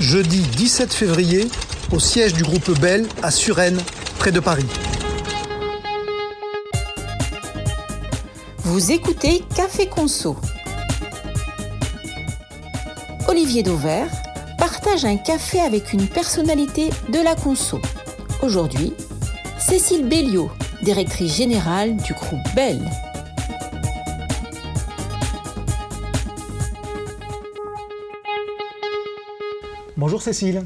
Jeudi 17 février, au siège du groupe Bell à Suresnes, près de Paris. Vous écoutez Café Conso. Olivier Dauvert partage un café avec une personnalité de la conso. Aujourd'hui, Cécile Belliot, directrice générale du groupe Bell. Bonjour Cécile.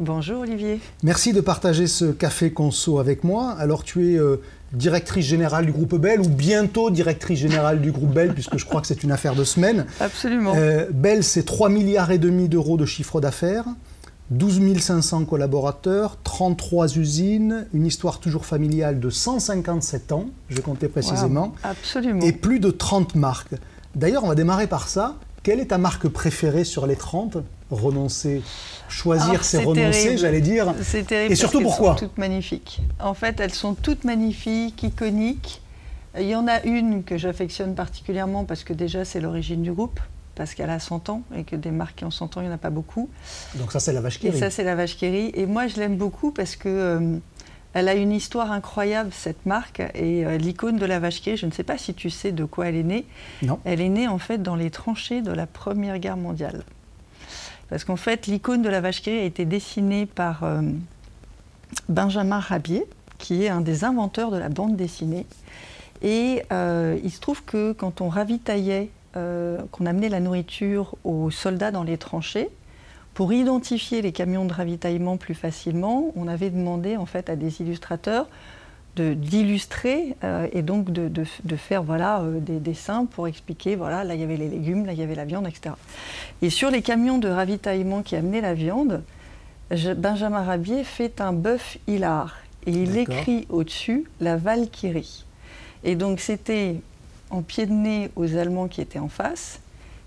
Bonjour Olivier. Merci de partager ce café conso avec moi. Alors tu es euh, directrice générale du groupe Bell ou bientôt directrice générale du groupe Bell puisque je crois que c'est une affaire de semaine. Absolument. Euh, Bell c'est 3 milliards et demi d'euros de chiffre d'affaires, 12 500 collaborateurs, 33 usines, une histoire toujours familiale de 157 ans, je comptais précisément. absolument. Et plus de 30 marques. D'ailleurs, on va démarrer par ça. Quelle est ta marque préférée sur les 30 Renoncer. Choisir, Ah, c'est renoncer, j'allais dire. C'est terrible. Et surtout, parce pourquoi sont toutes magnifiques. En fait, elles sont toutes magnifiques, iconiques. Il y en a une que j'affectionne particulièrement parce que déjà, c'est l'origine du groupe, parce qu'elle a 100 ans et que des marques qui ont 100 ans, il n'y en a pas beaucoup. Donc ça, c'est la vache qui Et ça, c'est la vache qui. Et moi, je l'aime beaucoup parce que euh, elle a une histoire incroyable, cette marque. Et euh, l'icône de la vache je ne sais pas si tu sais de quoi elle est née. Non. Elle est née en fait dans les tranchées de la Première Guerre mondiale. Parce qu'en fait, l'icône de la vache a été dessinée par euh, Benjamin Rabier, qui est un des inventeurs de la bande dessinée. Et euh, il se trouve que quand on ravitaillait, qu'on amenait la nourriture aux soldats dans les tranchées, pour identifier les camions de ravitaillement plus facilement, on avait demandé en fait à des illustrateurs de- d'illustrer euh, et donc de, de- de faire voilà, euh, des dessins pour expliquer, voilà, là il y avait les légumes, là il y avait la viande, etc. Et sur les camions de ravitaillement qui amenaient la viande, je- Benjamin Rabier fait un bœuf hilar et il écrit au-dessus la Valkyrie. Et donc c'était en pied de nez aux Allemands qui étaient en face.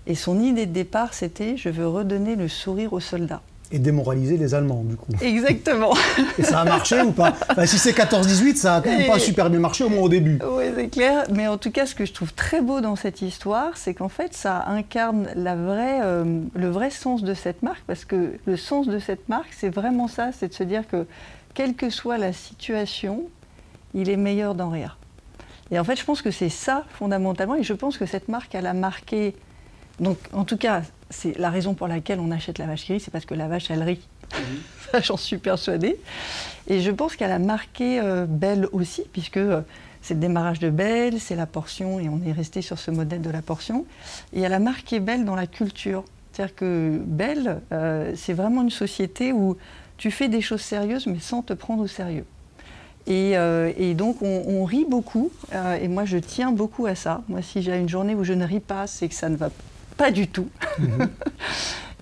Et son idée de départ, c'était je veux redonner le sourire aux soldats. Et démoraliser les Allemands, du coup. Exactement. Et ça a marché ou pas? Enfin, Si c'est 14-18, ça a quand même pas super bien marché, au moins au début. Oui, c'est clair. Mais en tout cas, ce que je trouve très beau dans cette histoire, c'est qu'en fait, ça incarne la vraie, euh, le vrai sens de cette marque. Parce que le sens de cette marque, c'est vraiment ça c'est de se dire que, quelle que soit la situation, il est meilleur d'en rire. Et en fait, je pense que c'est ça, fondamentalement. Et je pense que cette marque, elle a marqué. Donc, en tout cas, c'est la raison pour laquelle on achète la vache qui rit, c'est parce que la vache, elle rit. Ça, j'en suis persuadée. Et je pense qu'elle a marqué euh, Belle aussi, puisque euh, c'est le démarrage de Belle, c'est la portion, et on est resté sur ce modèle de la portion. Et elle a marqué Belle dans la culture. C'est-à-dire que Belle, euh, c'est vraiment une société où tu fais des choses sérieuses, mais sans te prendre au sérieux. Et, euh, et donc, on, on rit beaucoup, euh, et moi, je tiens beaucoup à ça. Moi, si j'ai une journée où je ne ris pas, c'est que ça ne va pas du tout.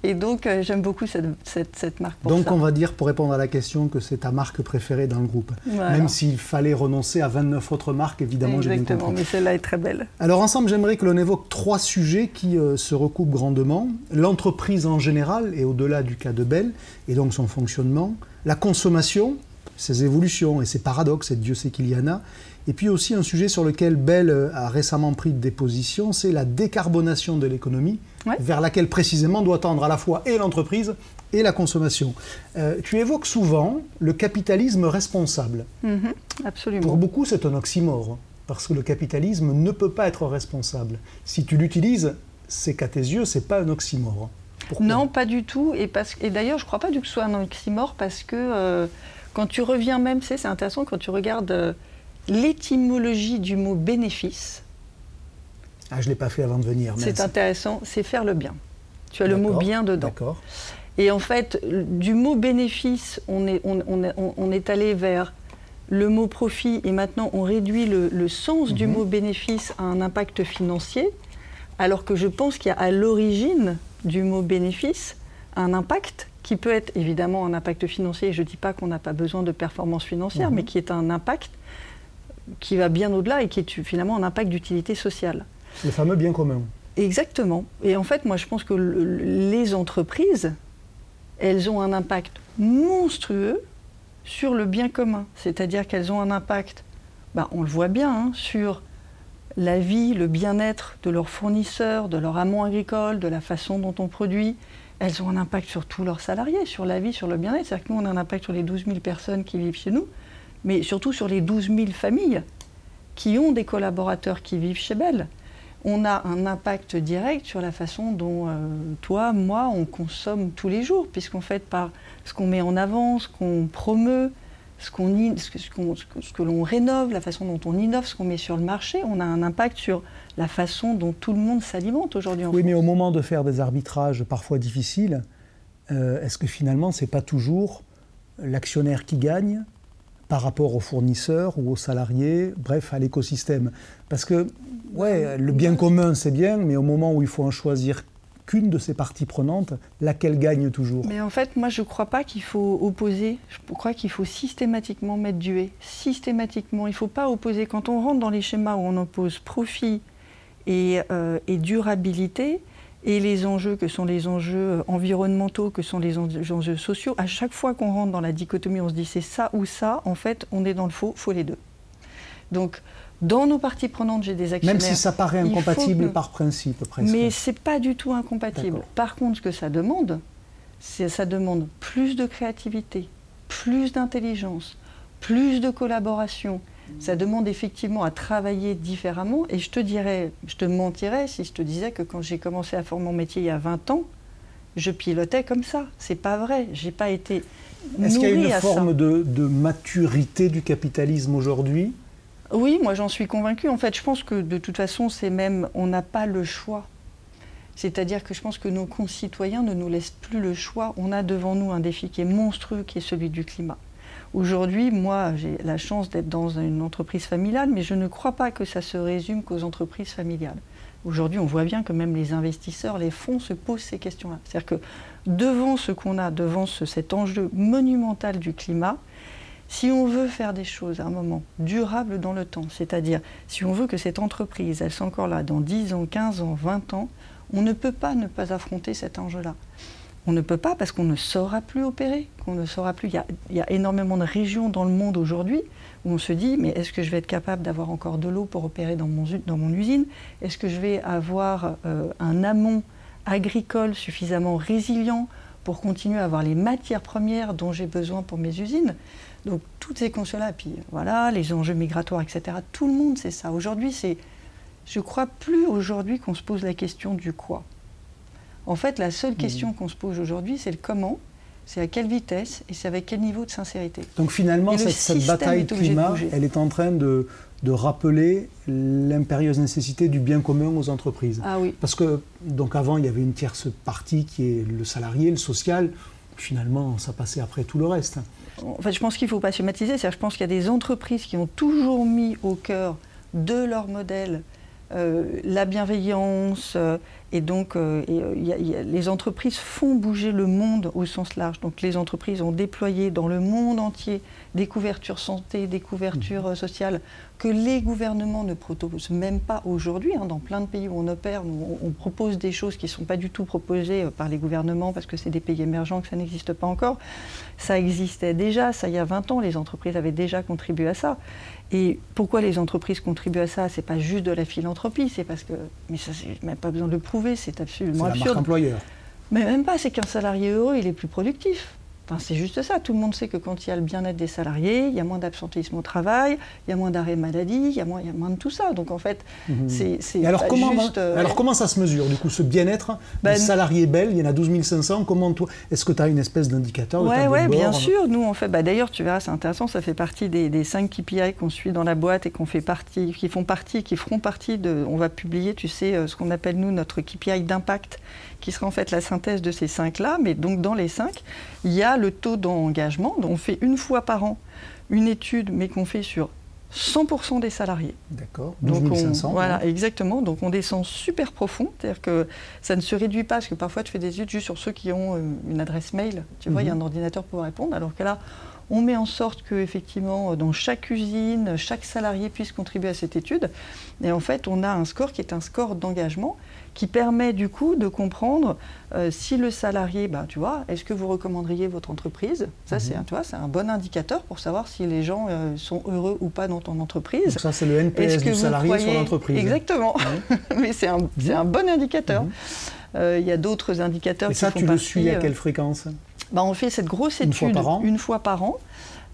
Et donc, euh, j'aime beaucoup cette, cette- cette marque pour Donc ça. on va dire, pour répondre à la question, que c'est ta marque préférée dans le groupe. Voilà. Même s'il fallait renoncer à 29 autres marques, évidemment, j'ai bien Exactement, compris. mais celle-là est très belle. Alors ensemble, j'aimerais que l'on évoque trois sujets qui euh, se recoupent grandement. L'entreprise en général, et au-delà du cas de Bell, et donc son fonctionnement. La consommation, ses évolutions et ses paradoxes, et Dieu sait qu'il y en a. Et puis aussi un sujet sur lequel Bell euh, a récemment pris des positions, c'est la décarbonation de l'économie, Ouais. vers laquelle précisément doit tendre à la fois et l'entreprise et la consommation. Euh, tu évoques souvent le capitalisme responsable. Mhm, absolument. Pour beaucoup, c'est un oxymore, parce que le capitalisme ne peut pas être responsable. Si tu l'utilises, c'est qu'à tes yeux, c'est pas un oxymore. Pourquoi? Non, pas du tout. Et, parce- et d'ailleurs, je ne crois pas du tout que ce soit un oxymore parce que euh, quand tu reviens même, c'est c'est intéressant, quand tu regardes euh, l'étymologie du mot bénéfice, Ah, je l'ai pas fait avant de venir. c'est intéressant, c'est faire le bien. Tu as le mot bien dedans. D'accord. Et en fait, du mot bénéfice, on est, on, on est- on- on est allé vers le mot profit et maintenant on réduit le, le sens du Mhm. mot bénéfice à un impact financier, alors que je pense qu'il y a à l'origine du mot bénéfice un impact qui peut être évidemment un impact financier. Je ne dis pas qu'on n'a pas besoin de performance financière, Mhm. mais qui est un impact qui va bien au-delà et qui est finalement un impact d'utilité sociale. Le fameux bien commun. Exactement. Et en fait, moi, je pense que le- les entreprises, elles ont un impact monstrueux sur le bien commun. C'est-à-dire qu'elles ont un impact, bah, on le voit bien, hein, sur la vie, le bien-être de leurs fournisseurs, de leur amont agricole, de la façon dont on produit, elles ont un impact sur tous leurs salariés, sur la vie, sur le bien-être. C'est-à-dire que nous, on a un impact sur les 12 000 personnes qui vivent chez nous, mais surtout sur les 12 000 familles qui ont des collaborateurs qui vivent chez Bell. On a un impact direct sur la façon dont euh, toi, moi, on consomme tous les jours, puisqu'en fait, par ce qu'on met en avant, ce qu'on promeut, ce, qu'on, ce, que l'on rénove, la façon dont on innove, ce qu'on met sur le marché, on a un impact sur la façon dont tout le monde s'alimente aujourd'hui Oui, mais au moment de faire des arbitrages parfois difficiles, euh, est-ce que finalement, ce n'est pas toujours l'actionnaire qui gagne par rapport aux fournisseurs ou aux salariés, bref, à l'écosystème Parce que, ouais, le bien commun, c'est bien, mais au moment où il faut en choisir qu'une de ces parties prenantes, laquelle gagne toujours? Mais en fait, moi, je ne crois pas qu'il faut opposer. Je crois qu'il faut systématiquement mettre du et. Systématiquement. Il ne faut pas opposer. Quand on rentre dans les schémas où on oppose profit et, euh, et durabilité, et les enjeux que sont les enjeux environnementaux, que sont les enjeux sociaux, à chaque fois qu'on rentre dans la dichotomie, on se dit c'est ça ou ça, en fait, on est dans le faux, faut les deux. Donc, dans nos parties prenantes, j'ai des actionnaires. Même si ça paraît incompatible par principe, presque. Mais ce n'est pas du tout incompatible. Par contre, ce que ça demande, c'est ça demande plus de créativité, plus d'intelligence, plus de collaboration. Ça demande effectivement à travailler différemment. Et je te dirais, je te mentirais si je te disais que quand j'ai commencé à faire mon métier il y a 20 ans, je pilotais comme ça. C'est pas vrai. J'ai pas été. Est-ce qu'il y a une forme de, de maturité du capitalisme aujourd'hui? Oui, moi j'en suis convaincue. En fait, je pense que de toute façon, c'est même, on n'a pas le choix. C'est-à-dire que je pense que nos concitoyens ne nous laissent plus le choix. On a devant nous un défi qui est monstrueux, qui est celui du climat. Aujourd'hui, moi, j'ai la chance d'être dans une entreprise familiale, mais je ne crois pas que ça se résume qu'aux entreprises familiales. Aujourd'hui, on voit bien que même les investisseurs, les fonds se posent ces questions-là. C'est-à-dire que devant ce qu'on a, devant cet enjeu monumental du climat, si on veut faire des choses à un moment durable dans le temps, c'est-à-dire si on veut que cette entreprise, elle soit encore là dans 10 ans, 15 ans, 20 ans, on ne peut pas ne pas affronter cet enjeu-là. On ne peut pas parce qu'on ne saura plus opérer, qu'on ne saura plus. Il y, a, énormément de régions dans le monde aujourd'hui où on se dit mais est-ce que je vais être capable d'avoir encore de l'eau pour opérer dans mon, usine? Est-ce que je vais avoir euh, un amont agricole suffisamment résilient pour continuer à avoir les matières premières dont j'ai besoin pour mes usines? Donc toutes ces consciences-là, puis voilà, les enjeux migratoires, etc. Tout le monde sait ça. Aujourd'hui, c'est, je crois plus aujourd'hui qu'on se pose la question du quoi. En fait, la seule question qu'on se pose aujourd'hui, c'est le comment, c'est à quelle vitesse et c'est avec quel niveau de sincérité. Donc finalement, cette, bataille climat, elle est en train de, de rappeler l'impérieuse nécessité du bien commun aux entreprises. Ah oui. Parce que donc avant, il y avait une tierce partie qui est le salarié, le social. Finalement, ça passait après tout le reste. En fait, je pense qu'il ne faut pas schématiser. Je pense qu'il y a des entreprises qui ont toujours mis au cœur de leur modèle euh, la bienveillance, euh, et donc euh, les entreprises font bouger le monde au sens large. Donc les entreprises ont déployé dans le monde entier des couvertures santé, des couvertures mmh. sociales que les gouvernements ne proposent même pas aujourd'hui. Hein. Dans plein de pays où on opère, on, propose des choses qui ne sont pas du tout proposées par les gouvernements parce que c'est des pays émergents, que ça n'existe pas encore. Ça existait déjà, ça il y a 20 ans, les entreprises avaient déjà contribué à ça. Et pourquoi les entreprises contribuent à ça? C'est pas juste de la philanthropie, c'est parce que, mais ça, c'est même pas besoin de le prouver, c'est absolument absurde. La marque employeur. Mais même pas, c'est qu'un salarié heureux, il est plus productif c'est juste ça. Tout le monde sait que quand il y a le bien-être des salariés, il y a moins d'absentéisme au travail, il y a moins d'arrêt maladie, il y, a moins, il y a moins de tout ça. Donc en fait, mhm. c'est alors comment, euh, alors comment ça se mesure, du coup, ce bien-être ben, des salariés belges Il y en a 12 500. Comment toi Est-ce que tu as une espèce d'indicateur Oui, ouais, bien sûr. Nous, on fait. Bah, D'ailleurs, tu verras, c'est intéressant. Ça fait partie des, des 5 KPI qu'on suit dans la boîte et qu'on fait partie, qui font partie, qui feront partie de. On va publier, tu sais, euh, ce qu'on appelle nous notre KPI d'impact qui sera en fait la synthèse de ces cinq-là. Mais donc dans les cinq, il y a le taux d'engagement. On fait une fois par an une étude, mais qu'on fait sur 100% des salariés. D'accord. Donc 500, voilà, exactement. Donc on descend super profond, c'est-à-dire que ça ne se réduit pas, parce que parfois tu fais des études juste sur ceux qui ont euh, une adresse mail. Tu vois, il y a mhm. un ordinateur pour répondre, alors que là, On met en sorte que, effectivement, dans chaque usine, chaque salarié puisse contribuer à cette étude. Et en fait, on a un score qui est un score d'engagement qui permet du coup de comprendre euh, si le salarié, bah, tu vois, est-ce que vous recommanderiez votre entreprise? Ça, c'est mhm. un, un bon indicateur pour savoir si les gens euh, sont heureux ou pas dans ton entreprise. Donc ça, c'est le NPS du salarié sur l'entreprise. Exactement. Mais c'est un, un, bon indicateur. Mhm. Euh, il y a d'autres indicateurs Et ça, tu le suis à quelle fréquence? Bah, On fait cette grosse étude une fois par an. Une fois par an.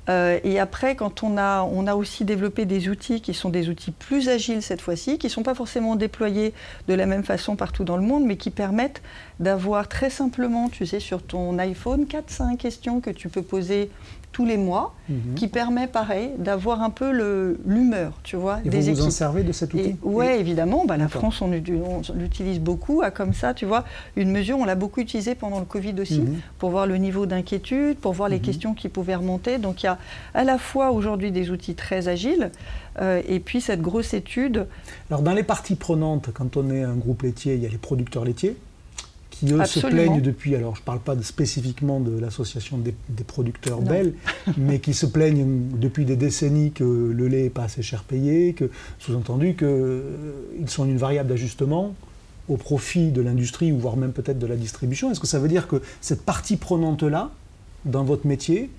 Euh, et après, quand on a, on a aussi développé des outils qui sont des outils plus agiles cette fois-ci, qui ne sont pas forcément déployés de la même façon partout dans le monde, mais qui permettent d'avoir très simplement, tu sais, sur ton iPhone, 4-5 questions que tu peux poser tous les mois, mhm. qui permet, pareil, d'avoir un peu l'humeur, tu vois, Et des vous vous en servez de cet outil Oui, évidemment. Bah, la France, on, l'utilise beaucoup à comme ça, tu vois. Une mesure, on l'a beaucoup utilisée pendant le Covid aussi, mhm. pour voir le niveau d'inquiétude, pour voir les mhm. questions qui pouvaient remonter. Donc il y a à la fois aujourd'hui des outils très agiles, euh, et puis cette grosse étude. Alors dans les parties prenantes, quand on est un groupe laitier, il y a les producteurs laitiers qui eux se plaignent depuis, alors je ne parle pas spécifiquement de l'association des, producteurs belges, mais qui se plaignent depuis des décennies que le lait n'est pas assez cher payé, que sous-entendu qu'ils euh, sont une variable d'ajustement au profit de l'industrie, ou voire même peut-être de la distribution. Est-ce que ça veut dire que cette partie prenante-là, dans votre métier,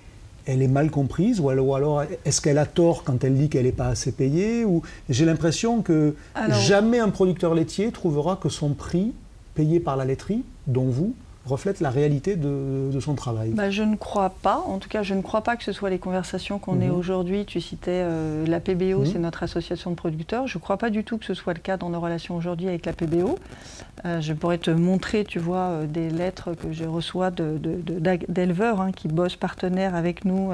elle est mal comprise ou alors, est-ce qu'elle a tort quand elle dit qu'elle n'est pas assez payée ou j'ai l'impression que jamais un producteur laitier trouvera que son prix payé par la laiterie, dont vous, reflète la réalité de, son travail bah, Je ne crois pas. En tout cas, je ne crois pas que ce soit les conversations qu'on ait mhm. aujourd'hui. Tu citais euh, la PBO, mhm. c'est notre association de producteurs. Je ne crois pas du tout que ce soit le cas dans nos relations aujourd'hui avec la PBO. Euh, je pourrais te montrer, tu vois, euh, des lettres que je reçois d'éleveurs hein, qui bossent partenaires avec nous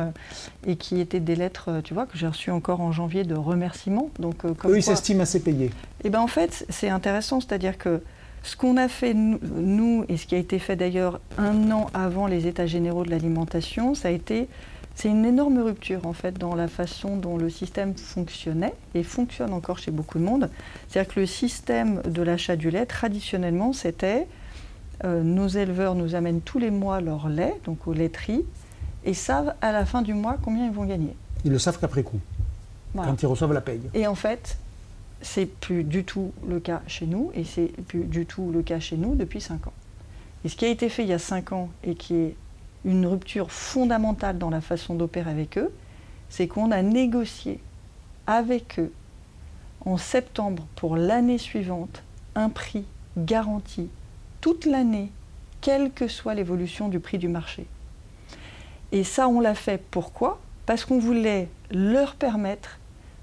et qui étaient des lettres, tu vois, que j'ai reçues encore en janvier de remerciements. Donc, comme Eux, ils s'estiment assez payés. Eh ben, en fait, c'est intéressant, c'est-à-dire que ce qu'on a fait, nous, et ce qui a été fait d'ailleurs un an avant les États généraux de l'alimentation, ça a été, c'est une énorme rupture en fait dans la façon dont le système fonctionnait et fonctionne encore chez beaucoup de monde. C'est-à-dire que le système de l'achat du lait, traditionnellement, c'était euh, nos éleveurs nous amènent tous les mois leur lait, donc aux laiteries, et savent à la fin du mois combien ils vont gagner. Ils le savent qu'après coup, quand ils reçoivent la paye. Et en fait, c'est plus du tout le cas chez nous et c'est plus du tout le cas chez nous depuis 5 ans. Et ce qui a été fait il y a 5 ans et qui est une rupture fondamentale dans la façon d'opérer avec eux, c'est qu'on a négocié avec eux en septembre pour l'année suivante un prix garanti toute l'année, quelle que soit l'évolution du prix du marché. Et ça, on l'a fait pourquoi? Parce qu'on voulait leur permettre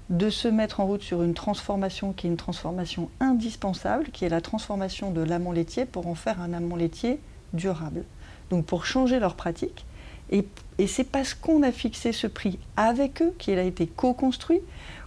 de se mettre en route sur une transformation qui est une transformation indispensable, qui est la transformation de l'amont laitier pour en faire un amont laitier durable. Donc pour changer leurs pratiques. Et, c'est parce qu'on a fixé ce prix avec eux, qu'il a été co-construit,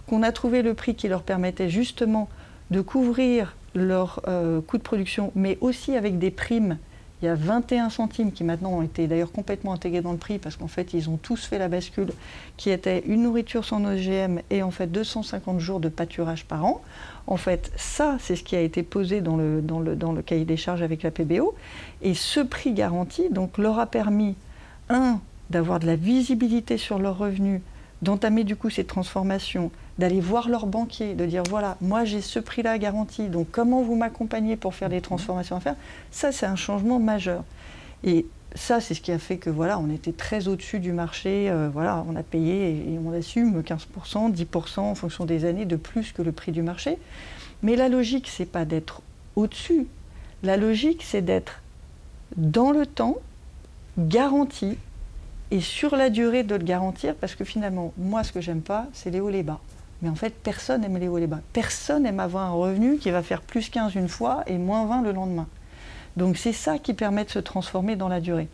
qu'on a trouvé le prix qui leur permettait justement de couvrir leurs euh, coûts de production, mais aussi avec des primes il y a 21 centimes qui maintenant ont été d'ailleurs complètement intégrés dans le prix parce qu'en fait ils ont tous fait la bascule qui était une nourriture sans OGM et en fait 250 jours de pâturage par an. En fait ça c'est ce qui a été posé dans le, cahier des charges avec la PBO et ce prix garanti donc leur a permis un d'avoir de la visibilité sur leurs revenus, d'entamer du coup ces transformations, d'aller voir leur banquier, de dire voilà, moi j'ai ce prix-là garanti, donc comment vous m'accompagnez pour faire des transformations à faire, ça c'est un changement majeur. Et ça, c'est ce qui a fait que voilà, on était très au-dessus du marché. Euh, voilà, on a payé et, on assume 15%, 10% en fonction des années de plus que le prix du marché. Mais la logique, c'est pas d'être au-dessus. La logique, c'est d'être dans le temps, garanti, et sur la durée de le garantir, parce que finalement, moi, ce que j'aime pas, c'est les hauts et les bas. Mais en fait, personne n'aime les hauts et les bas. Personne n'aime avoir un revenu qui va faire plus 15 une fois et moins 20 le lendemain. Donc c'est ça qui permet de se transformer dans la durée.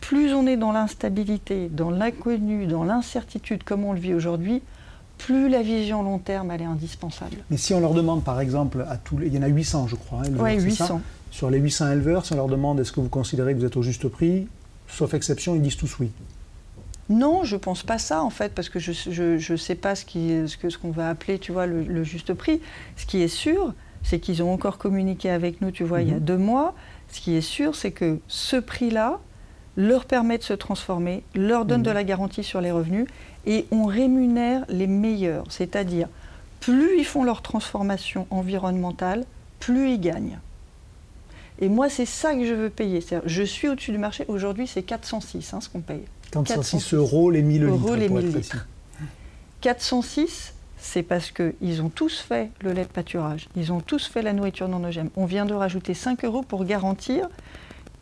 Plus on est dans l'instabilité, dans l'inconnu, dans l'incertitude comme on le vit aujourd'hui, plus la vision long terme elle est indispensable. Mais si on leur demande par exemple à tous les... Il y en a 800 je crois. Hein, oui, 800. Sur les 800 éleveurs, si on leur demande est-ce que vous considérez que vous êtes au juste prix, sauf exception, ils disent tous oui. Non, je pense pas ça en fait, parce que je ne sais pas ce qu'on ce que, ce qu'on va appeler, tu vois, le, juste prix. Ce qui est sûr, c'est qu'ils ont encore communiqué avec nous, tu vois, il y a mhm. deux mois. Ce qui est sûr, c'est que ce prix-là leur permet de se transformer, leur donne de la garantie sur les revenus et on rémunère les meilleurs. C'est-à-dire, plus ils font leur transformation environnementale, plus ils gagnent. Et moi, c'est ça que je veux payer. Je suis au-dessus du marché. Aujourd'hui, c'est 406 hein, ce qu'on paye. 406 euros les 1000 euros litres. Les 1000 litres. 406, c'est parce qu'ils ont tous fait le lait de pâturage. Ils ont tous fait la nourriture non OGM. On vient de rajouter 5 euros pour garantir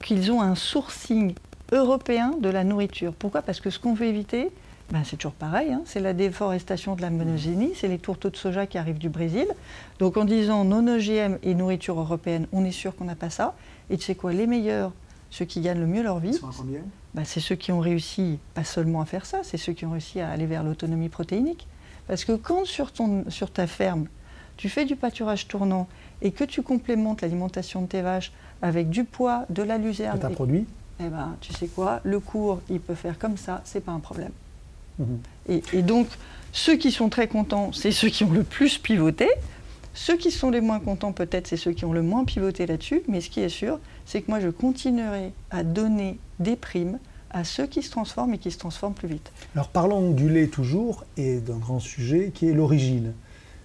qu'ils ont un sourcing européen de la nourriture. Pourquoi? Parce que ce qu'on veut éviter, ben, c'est toujours pareil, hein. c'est la déforestation de la monogénie, c'est les tourteaux de soja qui arrivent du Brésil. Donc en disant non OGM et nourriture européenne, on est sûr qu'on n'a pas ça. Et tu sais quoi, les meilleurs, ceux qui gagnent le mieux leur vie, ben, c'est ceux qui ont réussi pas seulement à faire ça, c'est ceux qui ont réussi à aller vers l'autonomie protéinique. Parce que quand sur, ton, sur ta ferme, tu fais du pâturage tournant et que tu complémentes l'alimentation de tes vaches avec du poids, de la luzerne... un produit? Eh ben, tu sais quoi, le cours, il peut faire comme ça, c'est pas un problème. Mhm. Et, donc, ceux qui sont très contents, c'est ceux qui ont le plus pivoté. Ceux qui sont les moins contents, peut-être, c'est ceux qui ont le moins pivoté là-dessus. Mais ce qui est sûr, c'est que moi, je continuerai à donner des primes à ceux qui se transforment et qui se transforment plus vite. Alors parlons du lait toujours et d'un grand sujet qui est l'origine.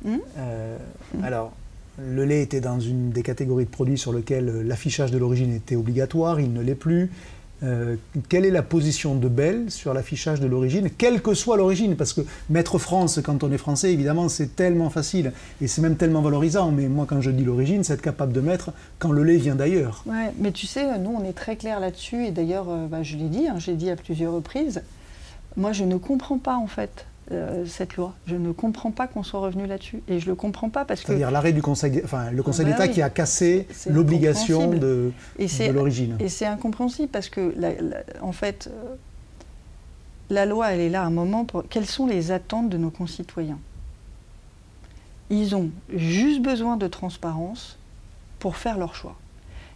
Hmm euh. Alors, le lait était dans une des catégories de produits sur lesquels l'affichage de l'origine était obligatoire, il ne l'est plus. Euh, quelle est la position de Bell sur l'affichage de l'origine, quelle que soit l'origine? Parce que mettre France quand on est français, évidemment, c'est tellement facile et c'est même tellement valorisant. Mais moi, quand je dis l'origine, c'est être capable de mettre quand le lait vient d'ailleurs. Ouais, mais tu sais, nous, on est très clair là-dessus. Et d'ailleurs, euh, bah, je l'ai dit, hein, j'ai dit à plusieurs reprises. Moi, je ne comprends pas en fait euh, cette loi. Je ne comprends pas qu'on soit revenu là-dessus. Et je ne le comprends pas parce que... C'est-à-dire l'arrêt du Conseil, enfin, le Conseil ah bah d'État qui a cassé l'obligation de, de l'origine. Et c'est incompréhensible parce que, en fait, euh, la loi, elle est là à un moment pour... Quelles sont les attentes de nos concitoyens? Ils ont juste besoin de transparence pour faire leur choix.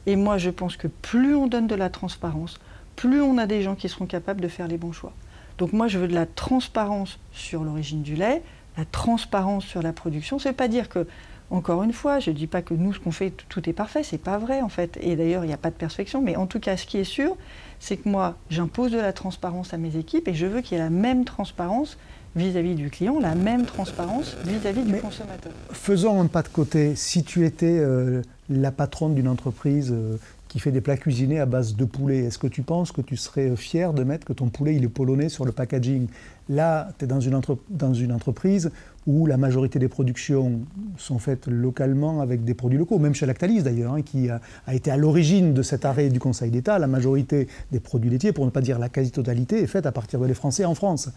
Et moi, je pense que plus on donne de la transparence, plus on a des gens qui seront capables de faire les bons choix. Donc moi, je veux de la transparence sur l'origine du lait, la transparence sur la production. Veut pas dire que, encore une fois, je ne dis pas que nous, ce qu'on fait, tout est parfait. C'est pas vrai, en fait. Et d'ailleurs, il n'y a pas de perfection. Mais en tout cas, ce qui est sûr, c'est que moi, j'impose de la transparence à mes équipes et je veux qu'il y ait la même transparence vis-à-vis du client, la même transparence vis-à-vis du consommateur. Faisons un pas de côté. Si tu étais euh, la patronne d'une entreprise euh, qui fait des plats cuisinés à base de poulet. Est-ce que tu penses que tu serais fier de mettre que ton poulet il est polonais sur le packaging? Là, tu es dans une, dans une entreprise où la majorité des productions sont faites localement avec des produits locaux, même chez Lactalis d'ailleurs, hein, qui a, été à l'origine de cet arrêt du Conseil d'État. La majorité des produits laitiers, pour ne pas dire la quasi-totalité, est faite à partir de lait français en France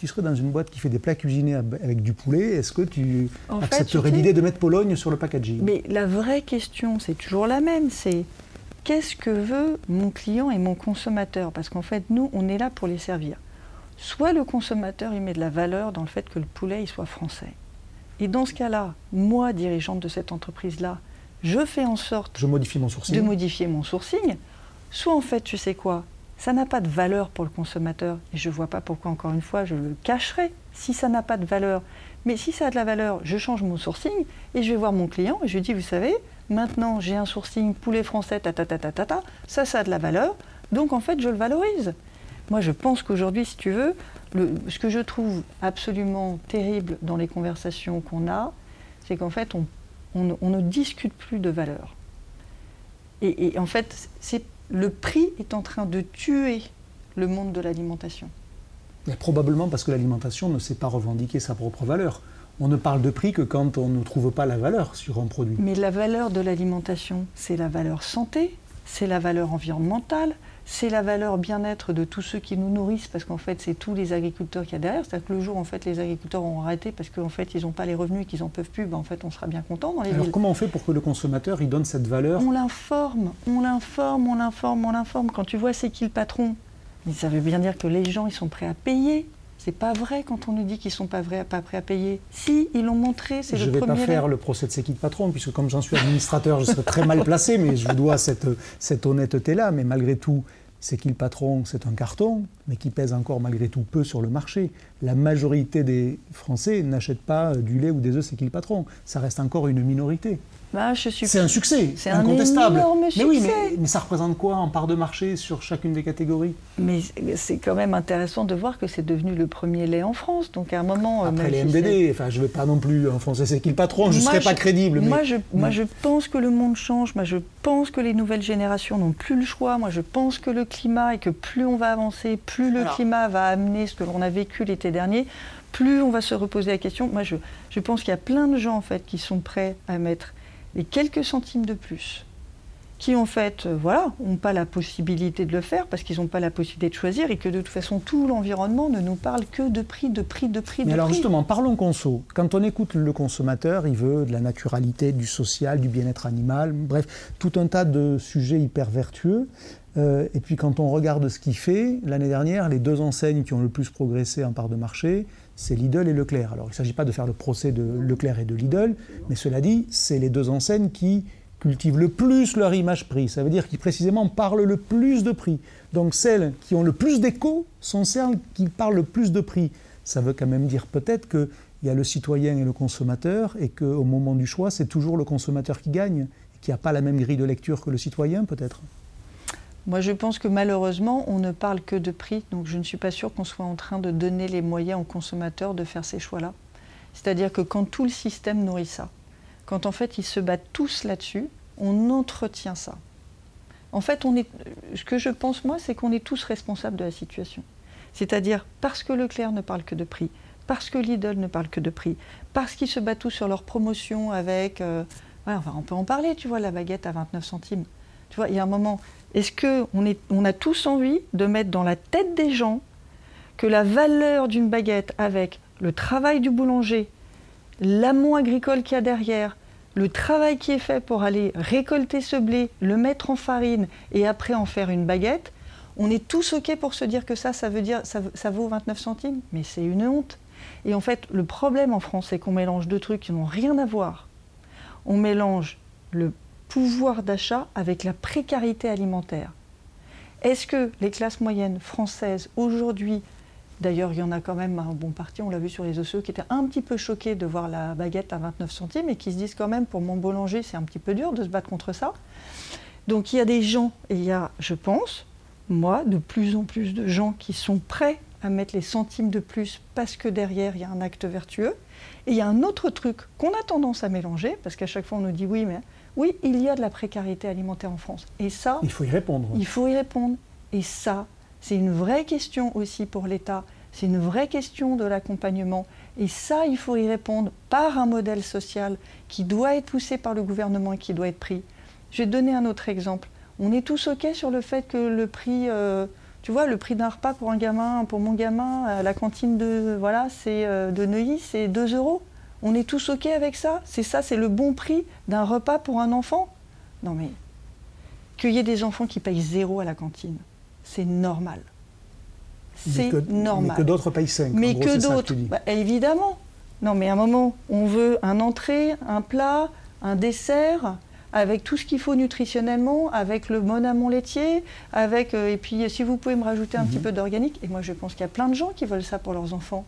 tu serais dans une boîte qui fait des plats cuisinés avec du poulet, est-ce que tu accepterais l'idée de mettre Pologne sur le packaging? Mais la vraie question, c'est toujours la même, c'est qu'est-ce que veut mon client et mon consommateur? Parce qu'en fait, nous, on est là pour les servir. Soit le consommateur, il met de la valeur dans le fait que le poulet, il soit français. Et dans ce cas-là, moi, dirigeante de cette entreprise-là, je fais en sorte je modifie mon sourcing. de modifier mon sourcing. Soit en fait, tu sais quoi, ça n'a pas de valeur pour le consommateur. Et je ne vois pas pourquoi, encore une fois, je le cacherai si ça n'a pas de valeur. Mais si ça a de la valeur, je change mon sourcing et je vais voir mon client et je lui dis, vous savez, Maintenant, j'ai un sourcing poulet français, ta, ça, ça a de la valeur. Donc, en fait, je le valorise. Moi, je pense qu'aujourd'hui, si tu veux, ce que je trouve absolument terrible dans les conversations qu'on a, c'est qu'en fait, on, ne discute plus de valeur. Et, en fait, le prix est en train de tuer le monde de l'alimentation. Probablement parce que l'alimentation ne sait pas revendiquer sa propre valeur on ne parle de prix que quand on ne trouve pas la valeur sur un produit. Mais la valeur de l'alimentation, c'est la valeur santé, c'est la valeur environnementale, c'est la valeur bien-être de tous ceux qui nous nourrissent, parce qu'en fait, c'est tous les agriculteurs qu'il y a derrière. C'est-à-dire que le jour, en fait, les agriculteurs ont arrêté parce qu'en fait, ils n'ont pas les revenus et qu'ils n'en peuvent plus, ben, en fait, on sera bien content dans les Alors, comment on fait pour que le consommateur, il donne cette valeur On l'informe, on l'informe, on l'informe, on l'informe. Quand tu vois c'est qui le patron, mais ça veut bien dire que les gens, ils sont prêts à payer c'est pas vrai quand on nous dit qu'ils sont pas, vrais, pas prêts à payer. Si, ils l'ont montré, c'est le premier. Je ne vais pas faire le procès de qui patron, puisque comme j'en suis administrateur, je serais très mal placé, mais je vous dois cette, cette honnêteté-là. Mais malgré tout, c'est qu'il patron, c'est un carton, mais qui pèse encore malgré tout peu sur le marché. La majorité des Français n'achètent pas du lait ou des œufs, c'est qu'il patron. Ça reste encore une minorité. Bah, c'est un succès, c'est incontestable. mais oui, mais, ça représente quoi en part de marché sur chacune des catégories? Mais c'est quand même intéressant de voir que c'est devenu le premier lait en France. Donc à un moment. Euh, Après les MBD, enfin je ne vais pas non plus enfoncer c'est qui le patron, je ne serais pas crédible. Moi, je, moi je pense que le monde change, moi je pense que les nouvelles générations n'ont plus le choix, moi je pense que le climat et que plus on va avancer, plus le climat va amener ce que l'on a vécu l'été dernier, plus on va se reposer la question. Moi je, je pense qu'il y a plein de gens en fait qui sont prêts à mettre les quelques centimes de plus, qui en fait, euh, voilà, n'ont pas la possibilité de le faire parce qu'ils n'ont pas la possibilité de choisir et que de toute façon tout l'environnement ne nous parle que de prix, de prix, de prix, Mais alors justement, parlons conso. Quand on écoute le consommateur, il veut de la naturalité, du social, du bien-être animal, bref, tout un tas de sujets hyper vertueux. Euh, et puis quand on regarde ce qu'il fait, l'année dernière, les deux enseignes qui ont le plus progressé en part de marché, c'est Lidl et Leclerc. Alors il ne s'agit pas de faire le procès de Leclerc et de Lidl, mais cela dit, c'est les deux enseignes qui cultivent le plus leur image prix. Ça veut dire qu'ils précisément parlent le plus de prix. Donc celles qui ont le plus d'écho sont celles qui parlent le plus de prix. Ça veut quand même dire peut-être qu'il y a le citoyen et le consommateur et qu'au moment du choix, c'est toujours le consommateur qui gagne, et qui n'a pas la même grille de lecture que le citoyen peut-être. Moi, je pense que malheureusement, on ne parle que de prix, donc je ne suis pas sûre qu'on soit en train de donner les moyens aux consommateurs de faire ces choix-là. C'est-à-dire que quand tout le système nourrit ça, quand en fait ils se battent tous là-dessus, on entretient ça. En fait, on est, ce que je pense moi, c'est qu'on est tous responsables de la situation. C'est-à-dire parce que Leclerc ne parle que de prix, parce que Lidl ne parle que de prix, parce qu'ils se battent tous sur leur promotion avec, euh, on peut en parler, tu vois, la baguette à 29 centimes. Tu vois, il y a un moment, est-ce qu'on on a tous envie de mettre dans la tête des gens que la valeur d'une baguette avec le travail du boulanger, l'amont agricole qu'il y a derrière, le travail qui est fait pour aller récolter ce blé, le mettre en farine et après en faire une baguette, on est tous OK pour se dire que ça, ça veut dire ça, ça vaut 29 centimes, mais c'est une honte. Et en fait, le problème en France, c'est qu'on mélange deux trucs qui n'ont rien à voir. On mélange le pouvoir d'achat avec la précarité alimentaire. Est-ce que les classes moyennes françaises aujourd'hui, d'ailleurs il y en a quand même un bon parti, on l'a vu sur les osseux, qui étaient un petit peu choqués de voir la baguette à 29 centimes et qui se disent quand même pour mon boulanger c'est un petit peu dur de se battre contre ça. Donc il y a des gens, et il y a, je pense, moi, de plus en plus de gens qui sont prêts à mettre les centimes de plus parce que derrière il y a un acte vertueux. Et il y a un autre truc qu'on a tendance à mélanger, parce qu'à chaque fois on nous dit oui, mais oui, il y a de la précarité alimentaire en France. Et ça. Il faut y répondre. Il faut y répondre. Et ça, c'est une vraie question aussi pour l'État. C'est une vraie question de l'accompagnement. Et ça, il faut y répondre par un modèle social qui doit être poussé par le gouvernement et qui doit être pris. Je vais donner un autre exemple. On est tous OK sur le fait que le prix, euh, tu vois, le prix d'un repas pour un gamin, pour mon gamin, à la cantine de, voilà, c'est euh, de Neuilly, c'est 2 euros. On est tous OK avec ça? C'est ça, c'est le bon prix d'un repas pour un enfant? Non mais, qu'il y ait des enfants qui payent zéro à la cantine, c'est normal. C'est normal. Mais que d'autres payent 5. Mais que d'autres, bah, évidemment. Non mais à un moment, on veut un entrée, un plat, un dessert, avec tout ce qu'il faut nutritionnellement, avec le mon amont laitier, avec euh, et puis si vous pouvez me rajouter un petit mhm. peu d'organique. Et moi je pense qu'il y a plein de gens qui veulent ça pour leurs enfants.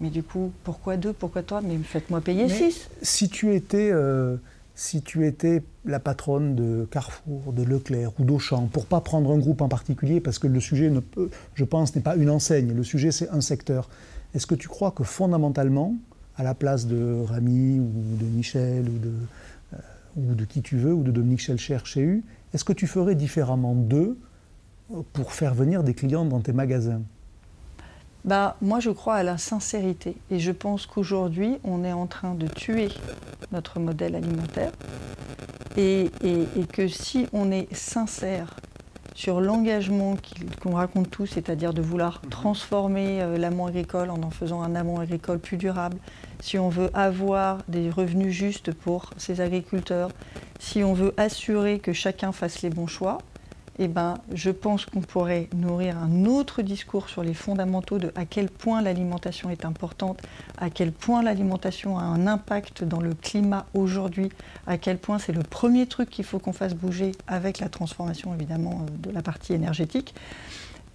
Mais du coup, pourquoi deux Pourquoi toi Mais faites-moi payer six. Si tu étais, euh, si tu étais la patronne de Carrefour, de Leclerc ou d'Auchan, pour pas prendre un groupe en particulier, parce que le sujet, ne peut, je pense, n'est pas une enseigne. Le sujet, c'est un secteur. Est-ce que tu crois que fondamentalement, à la place de Rami ou de Michel ou de, euh, ou de qui tu veux, ou de Dominique Schelcher chez U, est-ce que tu ferais différemment d'eux pour faire venir des clients dans tes magasins? Bah, Moi, je crois à la sincérité. Et je pense qu'aujourd'hui, on est en train de tuer notre modèle alimentaire. Et, que si on est sincère sur l'engagement qu'on raconte tous, c'est-à-dire de vouloir mhm. transformer euh, l'amont agricole en en faisant un amont agricole plus durable, si on veut avoir des revenus justes pour ces agriculteurs, si on veut assurer que chacun fasse les bons choix, eh ben, je pense qu'on pourrait nourrir un autre discours sur les fondamentaux de à quel point l'alimentation est importante, à quel point l'alimentation a un impact dans le climat aujourd'hui, à quel point c'est le premier truc qu'il faut qu'on fasse bouger avec la transformation évidemment euh, de la partie énergétique.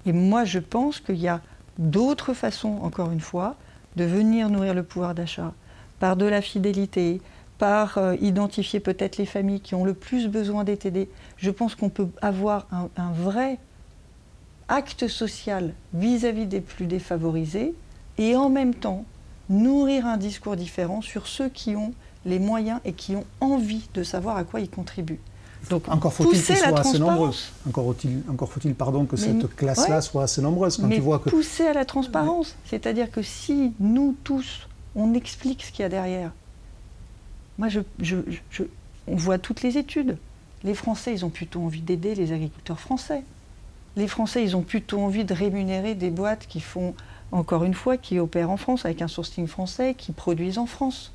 Et moi, je pense qu'il y a d'autres façons, encore une fois, de venir nourrir le pouvoir d'achat par de la fidélité, par euh, identifier peut-être les familles qui ont le plus besoin d'être aidées. Je pense qu'on peut avoir un, vrai acte social vis-à-vis des plus défavorisés et en même temps nourrir un discours différent sur ceux qui ont les moyens et qui ont envie de savoir à quoi ils contribuent. Donc, encore faut-il soient assez nombreux. Encore faut-il, encore faut-il pardon, que cette classe-là soit assez nombreuse. Quand tu vois que... pousser à la transparence. C'est-à-dire que si nous tous, on explique ce qu'il y a derrière, moi, on voit toutes les études. Les Français, ils ont plutôt envie d'aider les agriculteurs français. Les Français, ils ont plutôt envie de rémunérer des boîtes qui font, encore une fois, qui opèrent en France avec un sourcing français, qui produisent en France.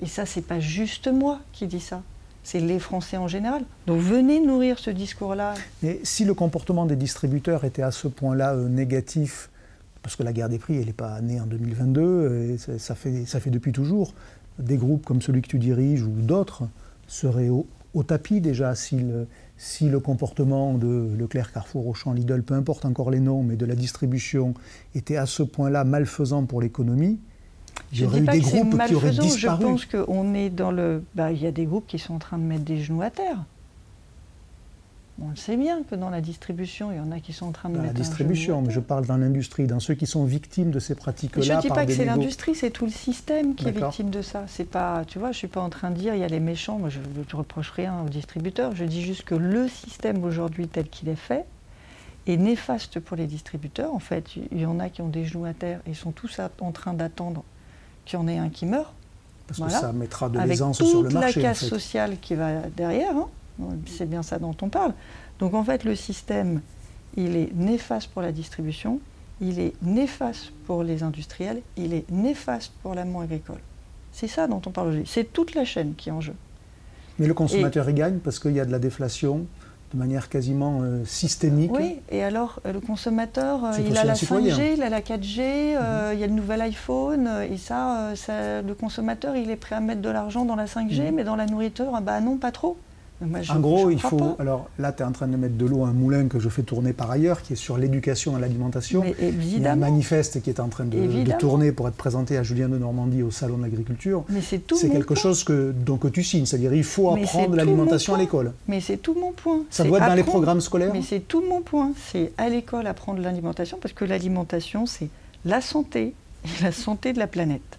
Et ça, c'est pas juste moi qui dis ça. C'est les Français en général. Donc venez nourrir ce discours-là. Mais si le comportement des distributeurs était à ce point-là euh, négatif, parce que la guerre des prix, elle n'est pas née en 2022, et ça, fait, ça fait depuis toujours, des groupes comme celui que tu diriges ou d'autres seraient au, tapis déjà si le, si le, comportement de Leclerc, Carrefour, Auchan, Lidl, peu importe encore les noms, mais de la distribution était à ce point-là malfaisant pour l'économie. Il y aurait eu des groupes qui auraient disparu. Je pense qu'on est dans le. Bah, il y a des groupes qui sont en train de mettre des genoux à terre. On le sait bien que dans la distribution, il y en a qui sont en train de dans mettre la distribution, mais je parle dans l'industrie, dans ceux qui sont victimes de ces pratiques-là. Je ne dis pas que c'est l'industrie, c'est tout le système qui est victime de ça. C'est pas, tu vois, je suis pas en train de dire il y a les méchants. Moi, je ne reproche rien aux distributeurs. Je dis juste que le système aujourd'hui tel qu'il est fait est néfaste pour les distributeurs. En fait, il y en a qui ont des genoux à terre et sont tous en train d'attendre qu'il y en ait un qui meurt. Parce que ça mettra de l'aisance sur le marché. Avec toute la casse sociale qui va derrière. Hein. C'est bien ça dont on parle. Donc en fait, le système, il est néfaste pour la distribution, il est néfaste pour les industriels, il est néfaste pour l'amont agricole. C'est ça dont on parle aujourd'hui. C'est toute la chaîne qui est en jeu. Mais le consommateur y gagne parce qu'il y a de la déflation de manière quasiment euh, systémique. Oui, et alors euh, le consommateur, euh, il a la 5G, il a la 4G, mhm. il y a le nouvel iPhone, et ça, le consommateur, il est prêt à mettre de l'argent dans la 5G, mhm. mais dans la nourriture, bah non, pas trop en gros, il faut. Alors là, tu es en train de mettre de l'eau à un moulin que je fais tourner par ailleurs, qui est sur l'éducation et l'alimentation. Il y a un manifeste qui est en train de, tourner pour être présenté à Julien de Normandie au Salon de l'Agriculture. Mais c'est tout. C'est quelque chose que, donc, que tu signes. C'est-à-dire il faut apprendre l'alimentation à l'école. Mais c'est tout mon point. Ça doit être dans les programmes scolaires Mais c'est tout mon point. C'est à l'école apprendre l'alimentation, parce que l'alimentation, c'est la santé et la santé de la planète.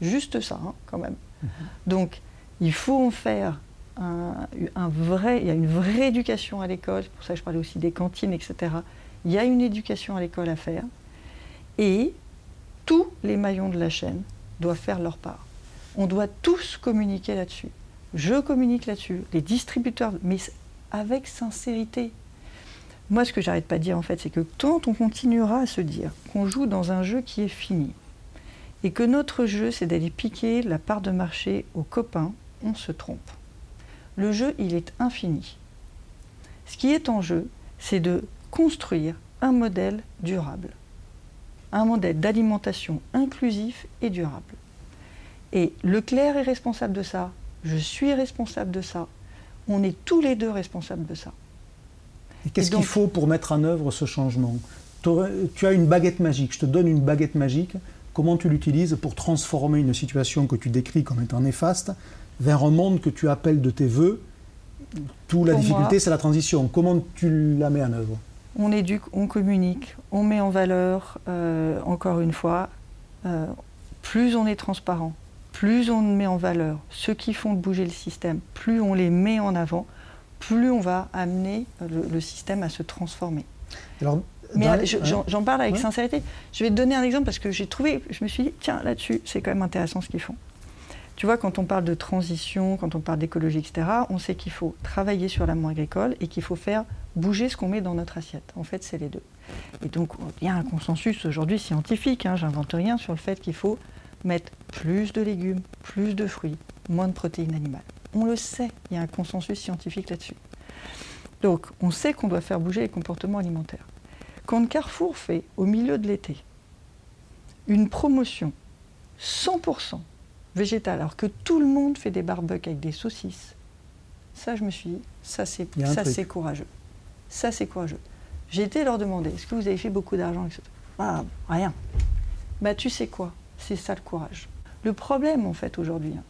Juste ça, hein, quand même. Mhm. Donc, il faut en faire il y a une vraie éducation à l'école, c'est pour ça que je parlais aussi des cantines, etc. Il y a une éducation à l'école à faire. Et tous les maillons de la chaîne doivent faire leur part. On doit tous communiquer là-dessus. Je communique là-dessus, les distributeurs, mais avec sincérité. Moi, ce que j'arrête pas de dire, en fait, c'est que tant on continuera à se dire qu'on joue dans un jeu qui est fini, et que notre jeu, c'est d'aller piquer la part de marché aux copains, on se trompe le jeu, il est infini. Ce qui est en jeu, c'est de construire un modèle durable, un modèle d'alimentation inclusif et durable. Et Leclerc est responsable de ça, je suis responsable de ça, on est tous les deux responsables de ça. Et qu'est-ce qu'il faut pour mettre en œuvre ce changement? Tu as une baguette magique, je te donne une baguette magique, comment tu l'utilises pour transformer une situation que tu décris comme étant néfaste vers un monde que tu appelles de tes voeux. Tout la difficulté, c'est la transition. Comment tu la mets en œuvre? On éduque, on communique, on met en valeur, euh, encore une fois, euh, plus on est transparent, plus on met en valeur ceux qui font bouger le système, plus on les met en avant, plus on va amener le, système à se transformer. Alors, mais j'en parle avec sincérité. Je vais te donner un exemple parce que j'ai trouvé, je me suis dit, tiens, là-dessus, c'est quand même intéressant ce qu'ils font. Tu vois, quand on parle de transition, quand on parle d'écologie, etc., on sait qu'il faut travailler sur l'amont agricole et qu'il faut faire bouger ce qu'on met dans notre assiette. En fait, c'est les deux. Et donc, il y a un consensus aujourd'hui scientifique, hein, j'invente rien, sur le fait qu'il faut mettre plus de légumes, plus de fruits, moins de protéines animales. On le sait, il y a un consensus scientifique là-dessus. Donc, on sait qu'on doit faire bouger les comportements alimentaires. Quand Carrefour fait, au milieu de l'été, une promotion 100% végétale, alors que tout le monde fait des barbecues avec des saucisses, ça, je me suis dit, ça, c'est, ça, c'est courageux. Ça, c'est courageux. J'ai été leur demander, est-ce que vous avez fait beaucoup d'argent avec Ah, rien. Bah, tu sais quoi? C'est ça le courage. Le problème, en fait, aujourd'hui, hein,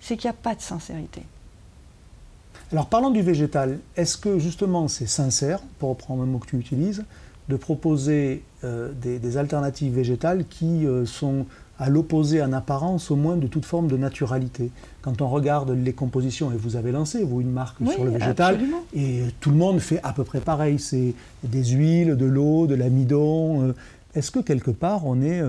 c'est qu'il n'y a pas de sincérité. Alors parlons du végétal. Est-ce que justement c'est sincère, pour reprendre un mot que tu utilises, de proposer euh, des, alternatives végétales qui euh, sont à l'opposé en apparence au moins de toute forme de naturalité. Quand on regarde les compositions, et vous avez lancé, vous, une marque sur le végétal, et tout le monde fait à peu près pareil, c'est des huiles, de l'eau, de l'amidon. Euh. Est-ce que quelque part on est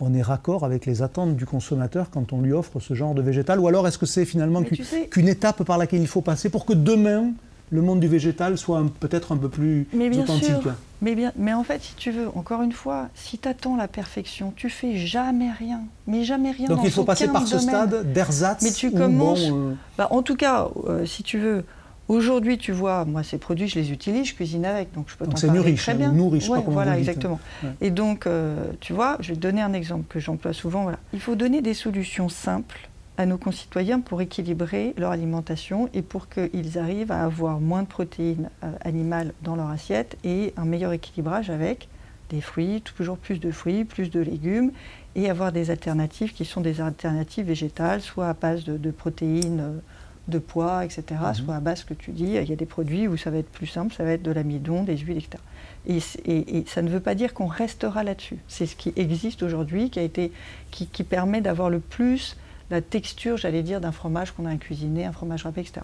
on est raccord avec les attentes du consommateur quand on lui offre ce genre de végétal? Ou alors est-ce que c'est finalement qu'une étape par laquelle il faut passer pour que demain, le monde du végétal soit peut-être un peu plus mais bien authentique? sûr. Mais, bien, mais en fait, si tu veux, encore une fois, si tu attends la perfection, tu fais jamais rien. Mais jamais rien. Donc il faut passer par ce stade d'ersatz Mais tu commences. Euh, bah, en tout cas, euh, si tu veux, Aujourd'hui, tu vois, moi, ces produits, je les utilise, je cuisine avec, donc je peux t'en parler très bien. Nourriche, voilà, exactement. Et donc, euh, tu vois, je vais te donner un exemple que j'emploie souvent. Voilà. Il faut donner des solutions simples à nos concitoyens pour équilibrer leur alimentation et pour qu'ils arrivent à avoir moins de protéines euh, animales dans leur assiette et un meilleur équilibrage avec des fruits, toujours plus de fruits, plus de légumes, et avoir des alternatives qui sont des alternatives végétales, soit à base de, protéines. Euh, de poids, etc., mhm. soit à base que tu dis. Il y a des produits où ça va être plus simple, ça va être de l'amidon, des huiles, etc. Et, ça ne veut pas dire qu'on restera là-dessus. C'est ce qui existe aujourd'hui, qui, a été, qui, permet d'avoir le plus la texture, j'allais dire, d'un fromage qu'on a cuisiné, un fromage râpé, etc.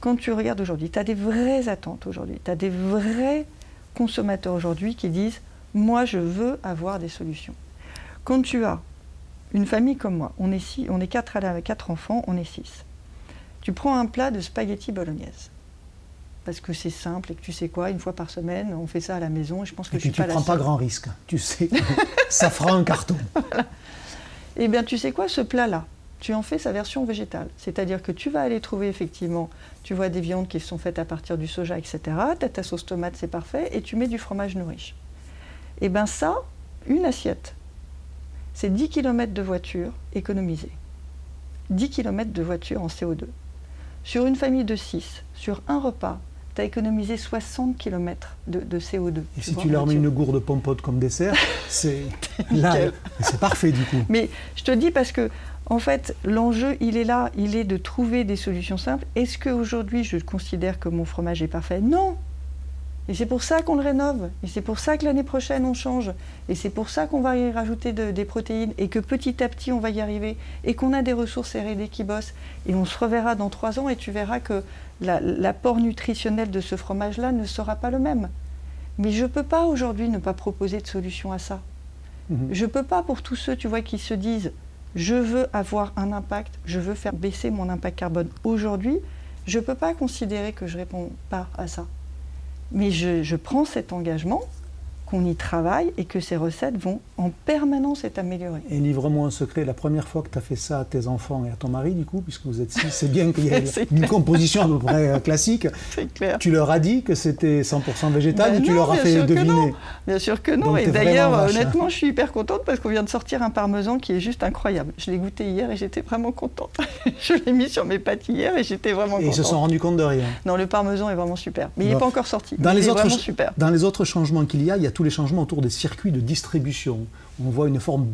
Quand tu regardes aujourd'hui, tu as des vraies attentes aujourd'hui, tu as des vrais consommateurs aujourd'hui qui disent Moi, je veux avoir des solutions. Quand tu as une famille comme moi, on est, six, on est quatre, quatre enfants, on est six. Tu prends un plat de spaghetti bolognaise. Parce que c'est simple et que tu sais quoi, une fois par semaine, on fait ça à la maison et je pense que et je puis tu ne prends pas grand risque. Tu sais, ça fera un carton. Eh bien, tu sais quoi, ce plat-là, tu en fais sa version végétale. C'est-à-dire que tu vas aller trouver effectivement, tu vois des viandes qui sont faites à partir du soja, etc. Tu as ta sauce tomate, c'est parfait, et tu mets du fromage nourriche. Eh bien ça, une assiette, c'est 10 km de voiture économisés. 10 km de voiture en CO2. Sur une famille de 6, sur un repas, tu as économisé 60 km de, CO2. Et si tu leur mets une gourde pompote comme dessert, c'est c'est parfait du coup. Mais je te dis parce que en fait, l'enjeu, il est là, il est de trouver des solutions simples. Est-ce qu'aujourd'hui, je considère que mon fromage est parfait? Non, et c'est pour ça qu'on le rénove. Et c'est pour ça que l'année prochaine, on change. Et c'est pour ça qu'on va y rajouter des protéines et que petit à petit, on va y arriver. Et qu'on a des ressources R&D qui bossent. Et on se reverra dans trois ans et tu verras que l'apport nutritionnel de ce fromage-là ne sera pas le même. Mais je ne peux pas aujourd'hui ne pas proposer de solution à ça. Mhm. Je ne peux pas pour tous ceux, tu vois, qui se disent je veux avoir un impact, je veux faire baisser mon impact carbone aujourd'hui, je ne peux pas considérer que je ne réponds pas à ça. Mais je, prends cet engagement qu'on y travaille et que ces recettes vont en permanence être améliorées. Et livre-moi un secret, la première fois que tu as fait ça à tes enfants et à ton mari, du coup, puisque vous êtes six, c'est bien qu'il y ait une composition à peu près euh, classique. C'est clair. Tu leur as dit que c'était 100% végétal ben ou tu leur as fait deviner Bien sûr que non. et d'ailleurs, honnêtement, je suis hyper contente parce qu'on vient de sortir un parmesan qui est juste incroyable. Je l'ai goûté hier et j'étais vraiment contente. je l'ai mis sur mes pâtes hier et j'étais vraiment contente. Et ils se sont rendus compte de rien. Non, le parmesan est vraiment super. Mais il n'est pas encore sorti. Dans les, autres, super. dans les autres changements qu'il y a, il y a tous les changements autour des circuits de distribution. On voit une forme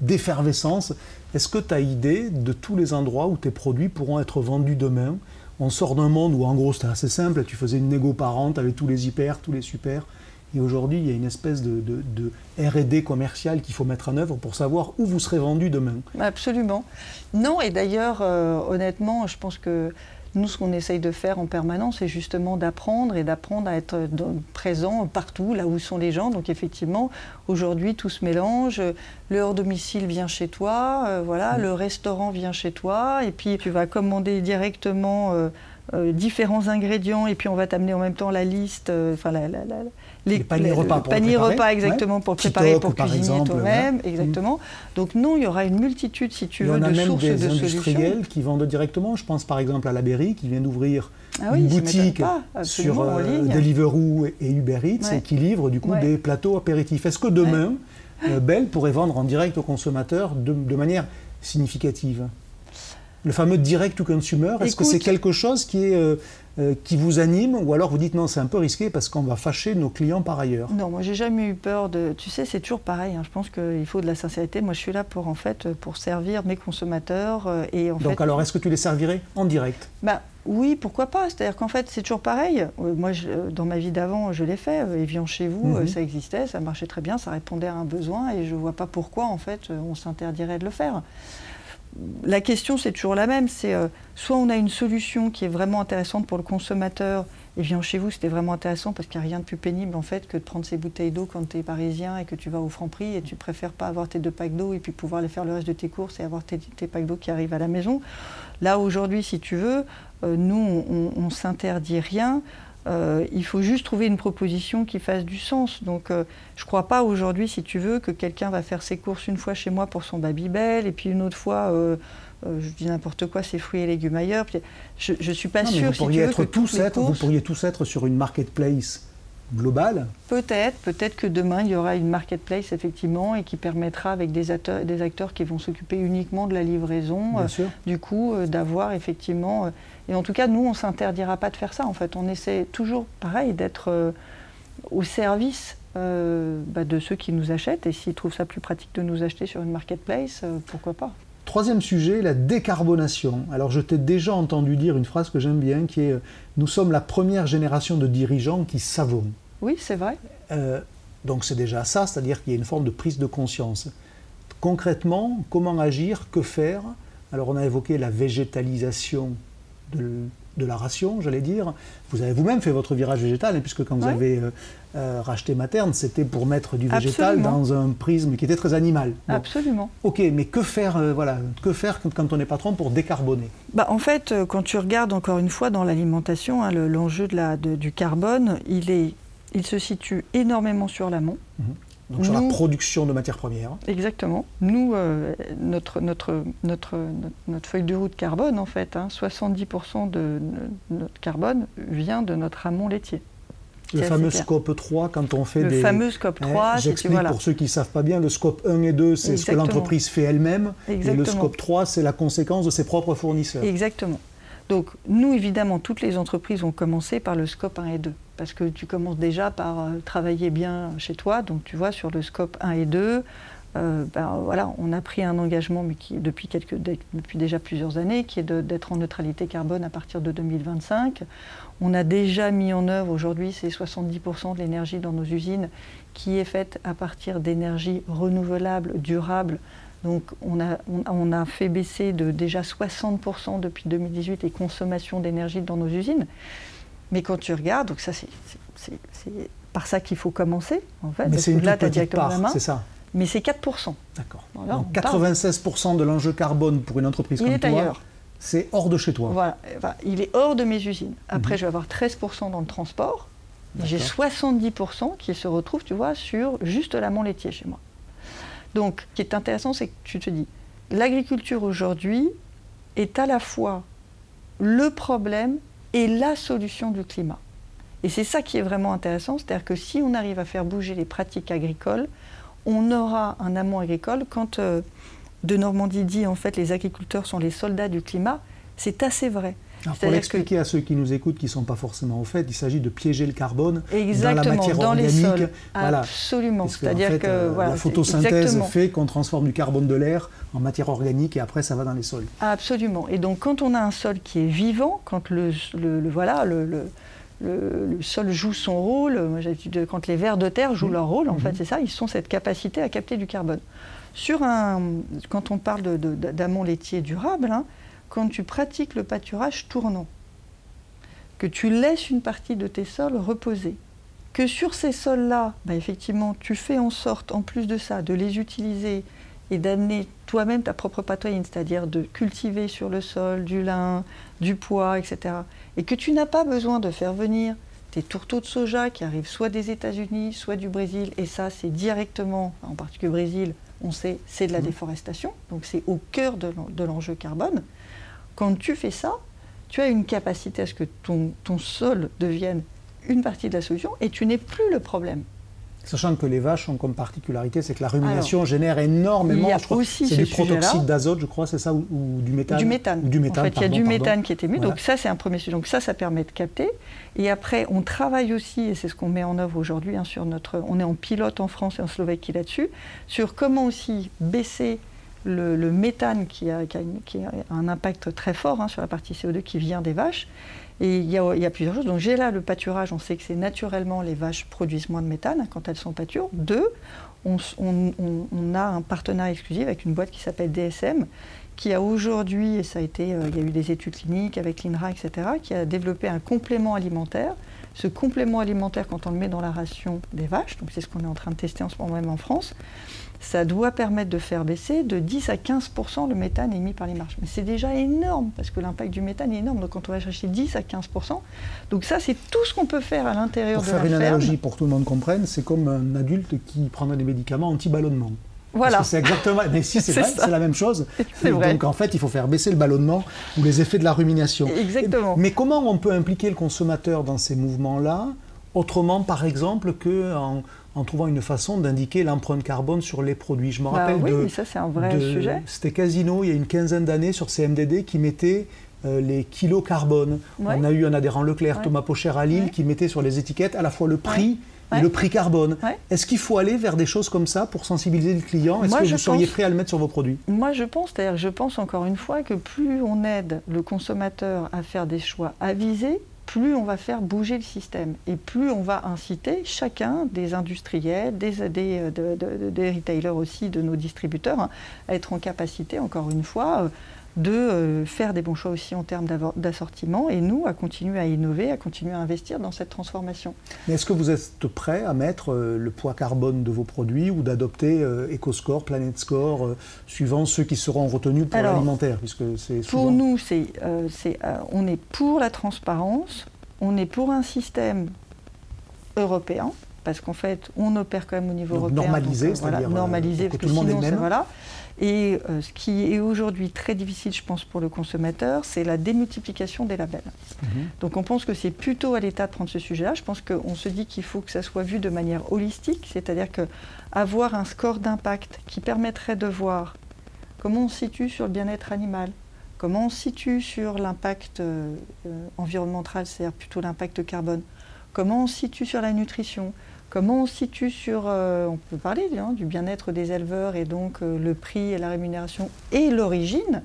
d'effervescence. Est-ce que tu as idée de tous les endroits où tes produits pourront être vendus demain? On sort d'un monde où en gros c'était assez simple, tu faisais une négo par an, tu avais tous les hyper, tous les super. Et aujourd'hui, il y a une espèce de, de RD commercial qu'il faut mettre en œuvre pour savoir où vous serez vendu demain. Absolument. Non, et d'ailleurs, euh, honnêtement, je pense que nous, ce qu'on essaye de faire en permanence, c'est justement d'apprendre et d'apprendre à être présent partout, là où sont les gens. Donc effectivement, aujourd'hui, tout se mélange. Le hors domicile vient chez toi, euh, voilà, mm. le restaurant vient chez toi, et puis tu vas commander directement. Euh, euh, différents ingrédients et puis on va t'amener en même temps la liste, euh, enfin les, paniers repas, pour panier repas exactement pour préparer pour cuisiner toi-même, exactement. Donc non, il y aura une multitude, si tu veux, de sources de solutions. On a même des industriels qui vendent directement. Je pense par exemple à la Berry qui vient d'ouvrir ah une boutique sur euh, Deliveroo et Uber Eats et qui livre du coup des plateaux apéritifs. Est-ce que demain, Bell pourrait vendre en direct aux consommateurs de manière significative? Le fameux direct to consumer, est-ce que c'est quelque chose qui, est, euh, euh, qui vous anime ou alors vous dites non, c'est un peu risqué parce qu'on va fâcher nos clients par ailleurs Non, moi j'ai jamais eu peur de. Tu sais, c'est toujours pareil. Hein. je pense qu'il faut de la sincérité. Moi, je suis là pour en fait pour servir mes consommateurs euh, et en Donc alors, est-ce que tu les servirais en direct? Bah, oui, pourquoi pas C'est-à-dire qu'en fait, c'est toujours pareil. Moi, dans ma vie d'avant, je l'ai fait. Evian chez vous, mhm. ça existait, ça marchait très bien, ça répondait à un besoin, et je ne vois pas pourquoi, en fait, on s'interdirait de le faire la question, c'est toujours la même. C'est euh, soit on a une solution qui est vraiment intéressante pour le consommateur, et vient chez vous, c'était vraiment intéressant parce qu'il n'y a rien de plus pénible en fait que de prendre ces bouteilles d'eau quand tu es parisien et que tu vas au franc prix et tu préfères pas avoir tes deux packs d'eau et puis pouvoir les faire le reste de tes courses et avoir tes, packs d'eau qui arrivent à la maison. Là, aujourd'hui, si tu veux, euh, nous, on, ne s'interdit rien. Euh, il faut juste trouver une proposition qui fasse du sens. Donc, euh, je ne crois pas aujourd'hui, si tu veux, que quelqu'un va faire ses courses une fois chez moi pour son Babybel, et puis une autre fois, euh, je dis n'importe quoi, ses fruits et légumes ailleurs. Je ne suis pas sûre, vous pourriez être tous être, Vous pourriez tous être sur une marketplace globale Peut-être, peut-être que demain il y aura une marketplace effectivement et qui permettra avec des acteurs, des acteurs qui vont s'occuper uniquement de la livraison, du coup d'avoir effectivement et en tout cas, nous, on ne s'interdira pas de faire ça. En fait, on essaie toujours, pareil, d'être euh, au service euh, bah, de ceux qui nous achètent. Et s'ils trouvent ça plus pratique de nous acheter sur une marketplace, euh, pourquoi pas Troisième sujet, la décarbonation. Alors, je t'ai déjà entendu dire une phrase que j'aime bien, qui est Nous sommes la première génération de dirigeants qui savons. Oui, c'est vrai. donc, c'est déjà ça, c'est-à-dire qu'il y a une forme de prise de conscience. Concrètement, comment agir? Que faire? Alors, on a évoqué la végétalisation de, la ration, j'allais dire. Vous avez vous-même fait votre virage végétal, hein, puisque quand vous avez euh, euh, racheté Materne, c'était pour mettre du végétal dans un prisme qui était très animal. Absolument. Ok, mais que faire, euh, voilà, que faire quand, on est patron pour décarboner? Bah, En fait, quand tu regardes encore une fois dans l'alimentation, hein, l'enjeu de du carbone, il, est, il se situe énormément sur l'amont. Mhm. Donc sur la production de matières premières. Exactement. Nous, euh, notre, notre, notre, notre, feuille de route carbone, en fait, 70% hein, de notre carbone vient de notre amont laitier. Le fameux scope 3, quand on fait le des... Le fameux scope 3, J'explique pour ceux qui ne savent pas bien, le scope 1 et 2, c'est ce que l'entreprise fait elle-même. Et le scope 3, c'est la conséquence de ses propres fournisseurs. Exactement. Donc, nous, évidemment, toutes les entreprises ont commencé par le scope 1 et 2 parce que tu commences déjà par euh, travailler bien chez toi. Donc tu vois, sur le scope 1 et 2, euh, ben, voilà, on a pris un engagement depuis, déjà plusieurs années, qui est d'être en neutralité carbone à partir de 2025. On a déjà mis en œuvre aujourd'hui, c'est 70% de l'énergie dans nos usines qui est faite à partir d'énergie renouvelable, durable. Donc on a fait baisser de déjà 60% depuis 2018 les consommations d'énergie dans nos usines. Mais quand tu regardes, donc ça c'est par ça qu'il faut commencer, en fait. Mais c'est une là, petite part, c'est ça Mais c'est 4%. D'accord. donc 96% de l'enjeu carbone pour une entreprise comme toi, c'est hors de chez toi. Voilà, il est hors de mes usines. Après, mhm. je vais avoir 13% dans le transport. J'ai 70% qui se retrouvent, tu vois, sur juste l'amont laitier chez moi. Donc, ce qui est intéressant, c'est que tu te dis, l'agriculture aujourd'hui est à la fois le problème et la solution du climat. Et c'est ça qui est vraiment intéressant, c'est-à-dire que si on arrive à faire bouger les pratiques agricoles, on aura un amont agricole. Quand euh, de Normandie dit en fait les agriculteurs sont les soldats du climat, c'est assez vrai. Pour l'expliquer à ceux qui nous écoutent qui ne sont pas forcément au fait, il s'agit de piéger le carbone dans la matière organique. Les sols. Absolument. C'est-à-dire que euh, la photosynthèse fait qu'on transforme du carbone de l'air en matière organique et après ça va dans les sols. Absolument. Et donc quand on a un sol qui est vivant, quand le, voilà, le, le, sol joue son rôle, quand les vers de terre jouent leur rôle, en fait, mhm. c'est ça, ils ont cette capacité à capter du carbone. Sur un, quand on parle d'amont laitier durable, hein, quand tu pratiques le pâturage tournant, que tu laisses une partie de tes sols reposer, que sur ces sols-là, bah, effectivement, tu fais en sorte, en plus de ça, de les utiliser et d'amener toi-même ta propre protéine, c'est-à-dire de cultiver sur le sol du lin, du pois, etc., et que tu n'as pas besoin de faire venir tes tourteaux de soja qui arrivent soit des États-Unis, soit du Brésil, et ça c'est directement, en particulier au Brésil, on sait, c'est de la mmh. déforestation, donc c'est au cœur de l'enjeu carbone. Quand tu fais ça, tu as une capacité à ce que ton, ton sol devienne une partie de la solution et tu n'es plus le problème. Sachant que les vaches ont comme particularité, c'est que la rumination génère énormément. c'est du protoxyde d'azote, je crois, c'est ça, ou, du méthane. Du méthane. du méthane. En fait, il y a du méthane qui est émis. Donc ça, c'est un premier sujet. Donc ça, ça permet de capter. Et après, on travaille aussi, et c'est ce qu'on met en œuvre aujourd'hui hein, sur notre. On est en pilote en France et en Slovaquie là-dessus, sur comment aussi baisser le, méthane qui a, un impact très fort hein, sur la partie CO2 qui vient des vaches. Et il y, a, plusieurs choses. Donc j'ai là le pâturage, on sait que c'est naturellement les vaches produisent moins de méthane quand elles sont pâtures. Deux, on, a un partenariat exclusif avec une boîte qui s'appelle DSM, qui a aujourd'hui, et ça a été, euh, il y a eu des études cliniques avec l'INRA, etc., qui a développé un complément alimentaire. Ce complément alimentaire, quand on le met dans la ration des vaches, donc c'est ce qu'on est en train de tester en ce moment même en France, ça doit permettre de faire baisser de 10 à 15% le méthane émis par les marches. Mais c'est déjà énorme, parce que l'impact du méthane est énorme. Donc quand on va chercher 10 à 15% donc ça c'est tout ce qu'on peut faire à l'intérieur de la ferme. Pour faire une analogie pour que tout le monde comprenne, c'est comme un adulte qui prendrait des médicaments anti-ballonnement. Voilà. C'est exactement. Mais si, c'est vrai, c'est la même chose. Donc en fait, il faut faire baisser le ballonnement ou les effets de la rumination. Exactement. Mais comment on peut impliquer le consommateur dans ces mouvements-là, autrement, par exemple, qu'en en trouvant une façon d'indiquer l'empreinte carbone sur les produits. Je me bah rappelle oui, ça c'est un vrai sujet. C'était Casino il y a une quinzaine d'années sur CMDD qui mettait euh, les kilos carbone. On a eu un adhérent Leclerc, Thomas Pocher à Lille, qui mettait sur les étiquettes à la fois le prix et le prix carbone. Est-ce qu'il faut aller vers des choses comme ça pour sensibiliser le client? Est-ce que vous seriez prêt à le mettre sur vos produits? Moi, je pense, c'est-à-dire, je pense encore une fois que plus on aide le consommateur à faire des choix avisés, plus on va faire bouger le système et plus on va inciter chacun des industriels, des, des retailers aussi, de nos distributeurs, hein, à être en capacité, encore une fois, euh, de euh, faire des bons choix aussi en termes d'assortiment et nous à continuer à innover, à continuer à investir dans cette transformation. Mais est-ce que vous êtes prêt à mettre euh, le poids carbone de vos produits ou d'adopter euh, EcoScore, Planet Score, suivant ceux qui seront retenus pour l'alimentaire puisque c'est Pour nous, c'est, on est pour la transparence, on est pour un système européen parce qu'en fait, on opère quand même au niveau européen. Normalisé, donc, voilà, normalisé, parce que, sinon, voilà. Et euh, ce qui est aujourd'hui très difficile, je pense, pour le consommateur, c'est la démultiplication des labels. Mhm. Donc on pense que c'est plutôt à l'État de prendre ce sujet-là. Je pense qu'on se dit qu'il faut que ça soit vu de manière holistique, c'est-à-dire qu'avoir un score d'impact qui permettrait de voir comment on se situe sur le bien-être animal, comment on se situe sur l'impact euh, euh, environnemental, c'est-à-dire plutôt l'impact carbone, comment on se situe sur la nutrition, Comment on situe sur, euh, on peut parler hein, du bien-être des éleveurs et donc euh, le prix et la rémunération et l'origine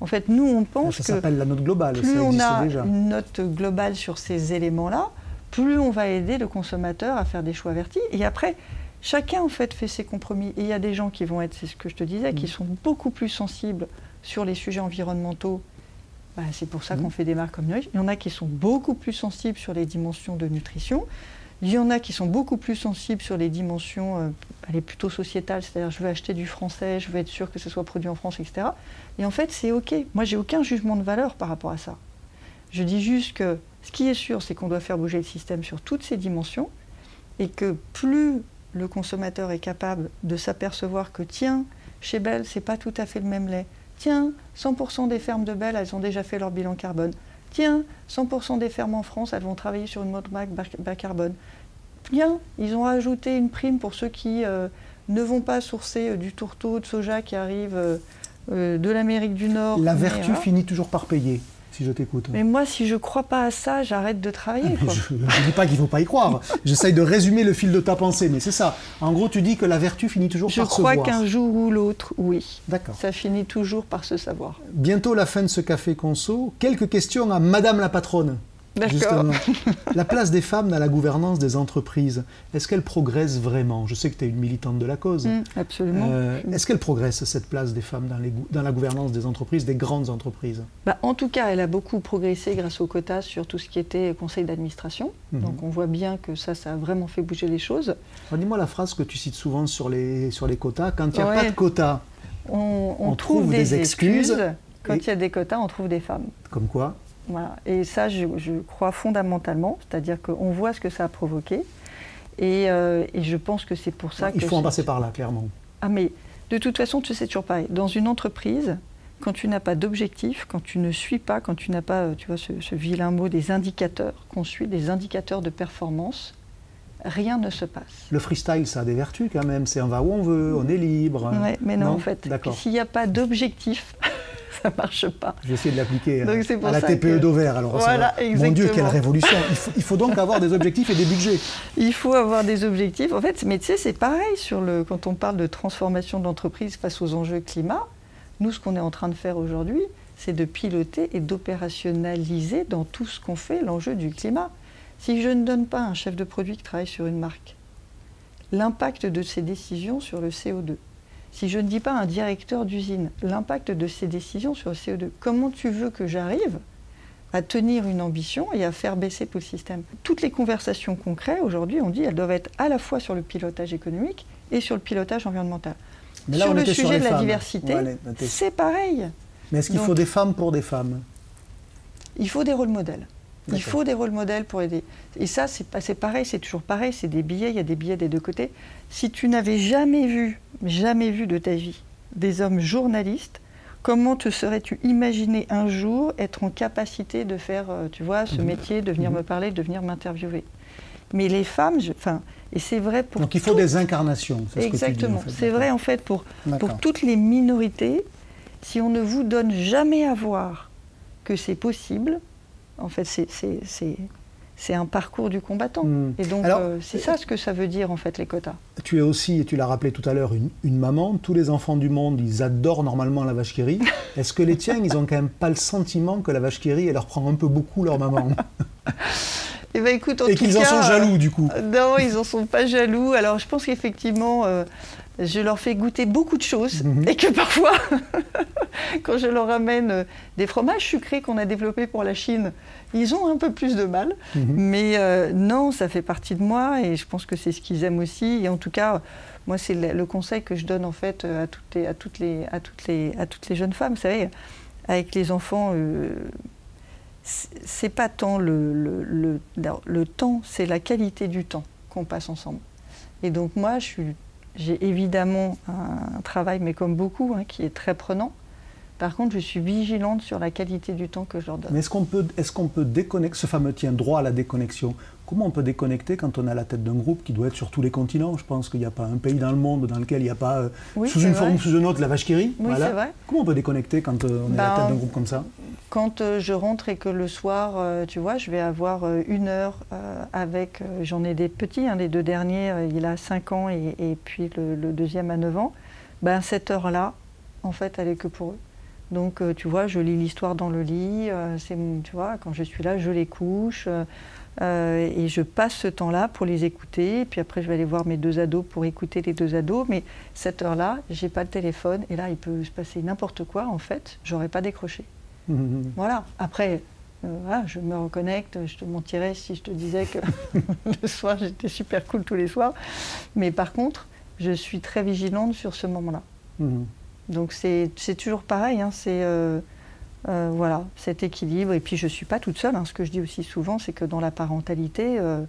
En fait, nous, on pense que... Ça s'appelle la note globale, plus on a une note globale sur ces éléments-là, plus on va aider le consommateur à faire des choix avertis. Et après, chacun, en fait, fait ses compromis. Et il y a des gens qui vont être, c'est ce que je te disais, qui mm. sont beaucoup plus sensibles sur les sujets environnementaux. Bah, c'est pour ça mm. qu'on fait des marques comme nous. Il y en a qui sont beaucoup plus sensibles sur les dimensions de nutrition. Il y en a qui sont beaucoup plus sensibles sur les dimensions, euh, est plutôt sociétales, c'est-à-dire je veux acheter du français, je veux être sûr que ce soit produit en France, etc. Et en fait, c'est OK. Moi, j'ai aucun jugement de valeur par rapport à ça. Je dis juste que ce qui est sûr, c'est qu'on doit faire bouger le système sur toutes ces dimensions et que plus le consommateur est capable de s'apercevoir que, tiens, chez Bell, c'est pas tout à fait le même lait. Tiens, 100% des fermes de Bell, elles ont déjà fait leur bilan carbone tiens, 100% des fermes en France, elles vont travailler sur une mode bas carbone. Bien, ils ont ajouté une prime pour ceux qui euh, ne vont pas sourcer euh, du tourteau de soja qui arrive euh, de l'Amérique du Nord. La vertu finit toujours par payer si je t'écoute. Mais moi, si je ne crois pas à ça, j'arrête de travailler. Ah, je ne dis pas qu'il ne faut pas y croire. J'essaye de résumer le fil de ta pensée, mais c'est ça. En gros, tu dis que la vertu finit toujours par se voir. Je crois qu'un jour ou l'autre, oui. D'accord. Ça finit toujours par se savoir. Bientôt la fin de ce café conso. Quelques questions à Madame la patronne. D'accord. La place des femmes dans la gouvernance des entreprises, est-ce qu'elle progresse vraiment? Je sais que tu es une militante de la cause. Mmh, absolument. Euh, est-ce qu'elle progresse, cette place des femmes dans, les, dans, la gouvernance des entreprises, des grandes entreprises? Bah, En tout cas, elle a beaucoup progressé grâce aux quotas sur tout ce qui était conseil d'administration. Mmh. Donc on voit bien que ça, ça a vraiment fait bouger les choses. Dis-moi la phrase que tu cites souvent sur les, sur les quotas. Quand il n'y a pas de quotas, on, trouve, des, excuses. Quand il y a des quotas, on trouve des femmes. Comme quoi et ça, je, crois fondamentalement, c'est-à-dire qu'on voit ce que ça a provoqué. Et, euh, je pense que c'est pour ça Il faut en passer par là, clairement. Ah, mais de toute façon, tu sais toujours pareil. Dans une entreprise, quand tu n'as pas d'objectif, quand tu ne suis pas, quand tu n'as pas, euh, tu vois, ce, vilain mot des indicateurs, qu'on suit des indicateurs de performance, rien ne se passe. Le freestyle, ça a des vertus quand même. C'est on va où on veut, on est libre. Mais non, en fait, s'il n'y a pas d'objectif, ça marche pas. J'ai essayé de l'appliquer à, la TPE d'Auvert. Alors, voilà, mon Dieu, quelle révolution il faut, donc avoir des objectifs et des budgets. Il faut avoir des objectifs. En fait, mais tu sais, c'est pareil sur le, quand on parle de transformation d'entreprise face aux enjeux climat. Nous, ce qu'on est en train de faire aujourd'hui, c'est de piloter et d'opérationnaliser dans tout ce qu'on fait l'enjeu du climat. Si je ne donne pas un chef de produit qui travaille sur une marque, l'impact de ses décisions sur le CO2, si je ne dis pas un directeur d'usine l'impact de ces décisions sur le CO2, comment tu veux que j'arrive à tenir une ambition et à faire baisser tout le système? Toutes les conversations concrètes aujourd'hui, on dit, elles doivent être à la fois sur le pilotage économique et sur le pilotage environnemental. sur le sujet de la diversité, c'est pareil. Mais est-ce qu'il faut des femmes pour des femmes? Il faut des rôles modèles. Il faut des rôles modèles pour aider. Et ça, c'est pareil, c'est toujours pareil, c'est des billets, il y a des billets des deux côtés. Si tu n'avais jamais vu, jamais vu de ta vie, des hommes journalistes, comment te serais-tu imaginé un jour être en capacité de faire, euh, tu vois, ce mhm. métier, de venir mhm. me parler, de venir m'interviewer? Mais les femmes, enfin, et c'est vrai pour. Donc il faut des incarnations. Exactement. C'est vrai en fait pour, pour toutes les minorités. Si on ne vous donne jamais à voir que c'est possible, en fait, c'est un parcours du combattant. Hmm. Et donc, euh, c'est ça ce que ça veut dire, en fait, les quotas. Tu es aussi, et tu l'as rappelé tout à l'heure, une, maman. Tous les enfants du monde, ils adorent normalement la vache qui rit. Est-ce que les tiens, ils n'ont quand même pas le sentiment que la vache qui rit, elle leur prend un peu beaucoup leur maman? Eh ben, écoute, et qu'ils en sont jaloux, du coup. Non, ils n'en sont pas jaloux. Alors, je pense qu'effectivement, euh, je leur fais goûter beaucoup de choses mhm. et que parfois, quand je leur amène euh, des fromages sucrés qu'on a développés pour la Chine, ils ont un peu plus de mal. Mhm. Mais euh, non, ça fait partie de moi et je pense que c'est ce qu'ils aiment aussi. Et en tout cas, moi, c'est le, conseil que je donne en fait à toutes les, à toutes les, à toutes les, à toutes les jeunes femmes. Vous savez, avec les enfants, c'est pas tant le, le, temps, c'est la qualité du temps qu'on passe ensemble. Et donc moi, j'ai évidemment un travail, mais comme beaucoup, hein, qui est très prenant. Par contre, je suis vigilante sur la qualité du temps que je leur donne. Mais est-ce qu'on peut, est peut déconnecter, ce fameux tien droit à la déconnexion, comment on peut déconnecter quand on a la tête d'un groupe qui doit être sur tous les continents? Je pense qu'il n'y a pas un pays dans le monde dans lequel il n'y a pas, euh, sous une forme ou sous une autre, la vache qui rit. Oui, c'est vrai. Comment on peut déconnecter quand euh, on est à la tête ben, d'un groupe comme ça? quand euh, je rentre et que le soir, tu vois, je vais avoir une heure avec, j'en ai des petits, hein, les deux derniers, il a 5 ans et, puis le, deuxième à 9 ans, ben, cette heure-là, en fait, elle est que pour eux. Donc, tu vois, je lis l'histoire dans le lit. C'est, tu vois, quand je suis là, je les couche. Euh, et je passe ce temps-là pour les écouter. Puis après, je vais aller voir mes deux ados pour écouter les deux ados. Mais cette heure-là, j'ai pas le téléphone. Et là, il peut se passer n'importe quoi. En fait, j'aurais pas décroché. Voilà. Après, je me reconnecte. Je te mentirais si je te disais que le soir, j'étais super cool tous les soirs. Mais par contre, je suis très vigilante sur ce moment-là. Mhm. Donc c'est toujours pareil, hein, c'est euh, euh, voilà, cet équilibre. Et puis je ne suis pas toute seule. Hein. Ce que je dis aussi souvent, c'est que dans la parentalité, euh,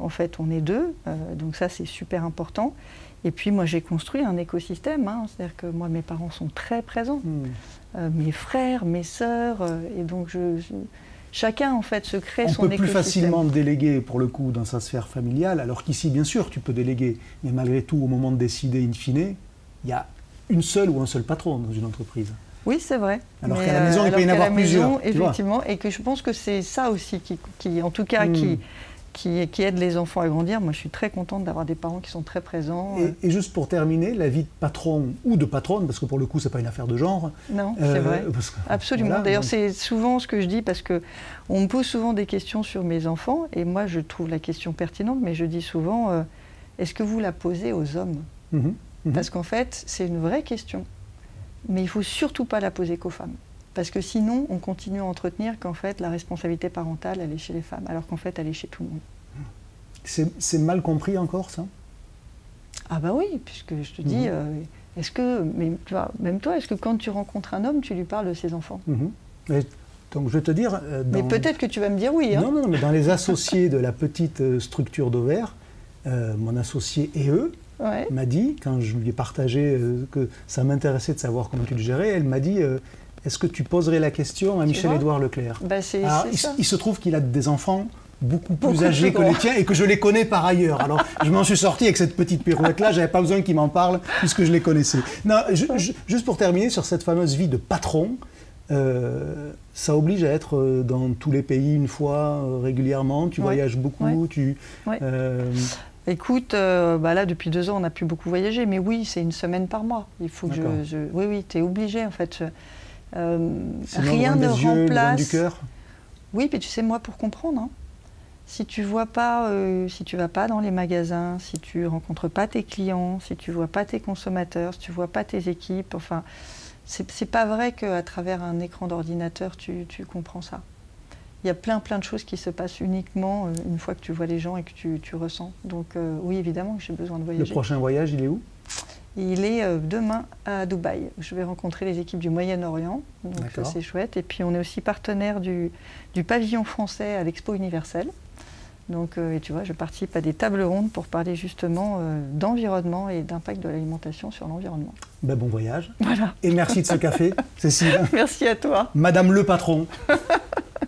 en fait, on est deux. donc ça, c'est super important. Et puis moi, j'ai construit un écosystème. Hein. C'est-à-dire que moi, mes parents sont très présents. Hmm. mes frères, mes sœurs. et donc je, chacun, en fait, se crée son écosystème. On peut plus facilement déléguer, pour le coup, dans sa sphère familiale, alors qu'ici, bien sûr, tu peux déléguer. Mais malgré tout, au moment de décider in fine, il y a une seule ou un seul patron dans une entreprise. Oui, c'est vrai. Alors qu'à la maison, il peut y en avoir plusieurs. effectivement, et que je pense que c'est ça aussi qui, en tout cas, qui, hmm. qui, qui aident les enfants à grandir. Moi, je suis très contente d'avoir des parents qui sont très présents. Et, et, juste pour terminer, la vie de patron ou de patronne, parce que pour le coup, c'est pas une affaire de genre. Non, c'est euh, vrai. Que, Absolument. Voilà, D'ailleurs, donc... c'est souvent ce que je dis parce que on me pose souvent des questions sur mes enfants, et moi, je trouve la question pertinente, mais je dis souvent euh, est-ce que vous la posez aux hommes? Mmh, mmh. Parce qu'en fait, c'est une vraie question, mais il faut surtout pas la poser qu'aux femmes. Parce que sinon, on continue à entretenir qu'en fait, la responsabilité parentale, elle est chez les femmes, alors qu'en fait, elle est chez tout le monde. C'est mal compris encore, ça? Ah bah oui, puisque je te dis, mmh. euh, est-ce que, mais, tu vois, même toi, est-ce que quand tu rencontres un homme, tu lui parles de ses enfants? Mmh. mais, Donc je vais te dire... Euh, dans... Mais peut-être que tu vas me dire oui. Hein non, non, mais dans les associés de la petite euh, structure d'ovaire, euh, mon associé et eux, ouais. m'a dit, quand je lui ai partagé euh, que ça m'intéressait de savoir comment tu le gérais, elle m'a dit euh, Est-ce que tu poserais la question à Michel-Édouard Leclerc? Bah Alors, il, il, se trouve qu'il a des enfants beaucoup plus beaucoup âgés que les tiens et que je les connais par ailleurs. Alors, je m'en suis sorti avec cette petite pirouette-là, j'avais pas besoin qu'il m'en parle puisque je les connaissais. Non, je, je, juste pour terminer sur cette fameuse vie de patron, euh, ça oblige à être dans tous les pays une fois euh, régulièrement. Tu ouais. voyages beaucoup. Ouais. Tu, ouais. euh... Écoute, euh, bah là depuis deux ans on n'a plus beaucoup voyagé, mais oui, c'est une semaine par mois. Il faut que je, je, Oui, oui, tu es obligé en fait. Euh, rien ne remplace. du cœur. Oui, mais tu sais moi pour comprendre. Hein. Si tu vois pas, euh, si tu vas pas dans les magasins, si tu rencontres pas tes clients, si tu vois pas tes consommateurs, si tu vois pas tes équipes, enfin, c'est pas vrai qu'à travers un écran d'ordinateur tu, tu comprends ça il y a plein plein de choses qui se passent uniquement euh, une fois que tu vois les gens et que tu, tu ressens. Donc euh, oui, évidemment que j'ai besoin de voyager. Le prochain voyage, il est où? Il est euh, demain à Dubaï. Je vais rencontrer les équipes du Moyen-Orient, donc c'est chouette. Et puis on est aussi partenaire du, du pavillon français à l'Expo universelle. Donc, euh, et tu vois, je participe à des tables rondes pour parler justement euh, d'environnement et d'impact de l'alimentation sur l'environnement. Ben, bon voyage. Voilà. Et merci de ce café, Cécile. Merci à toi. Madame le patron.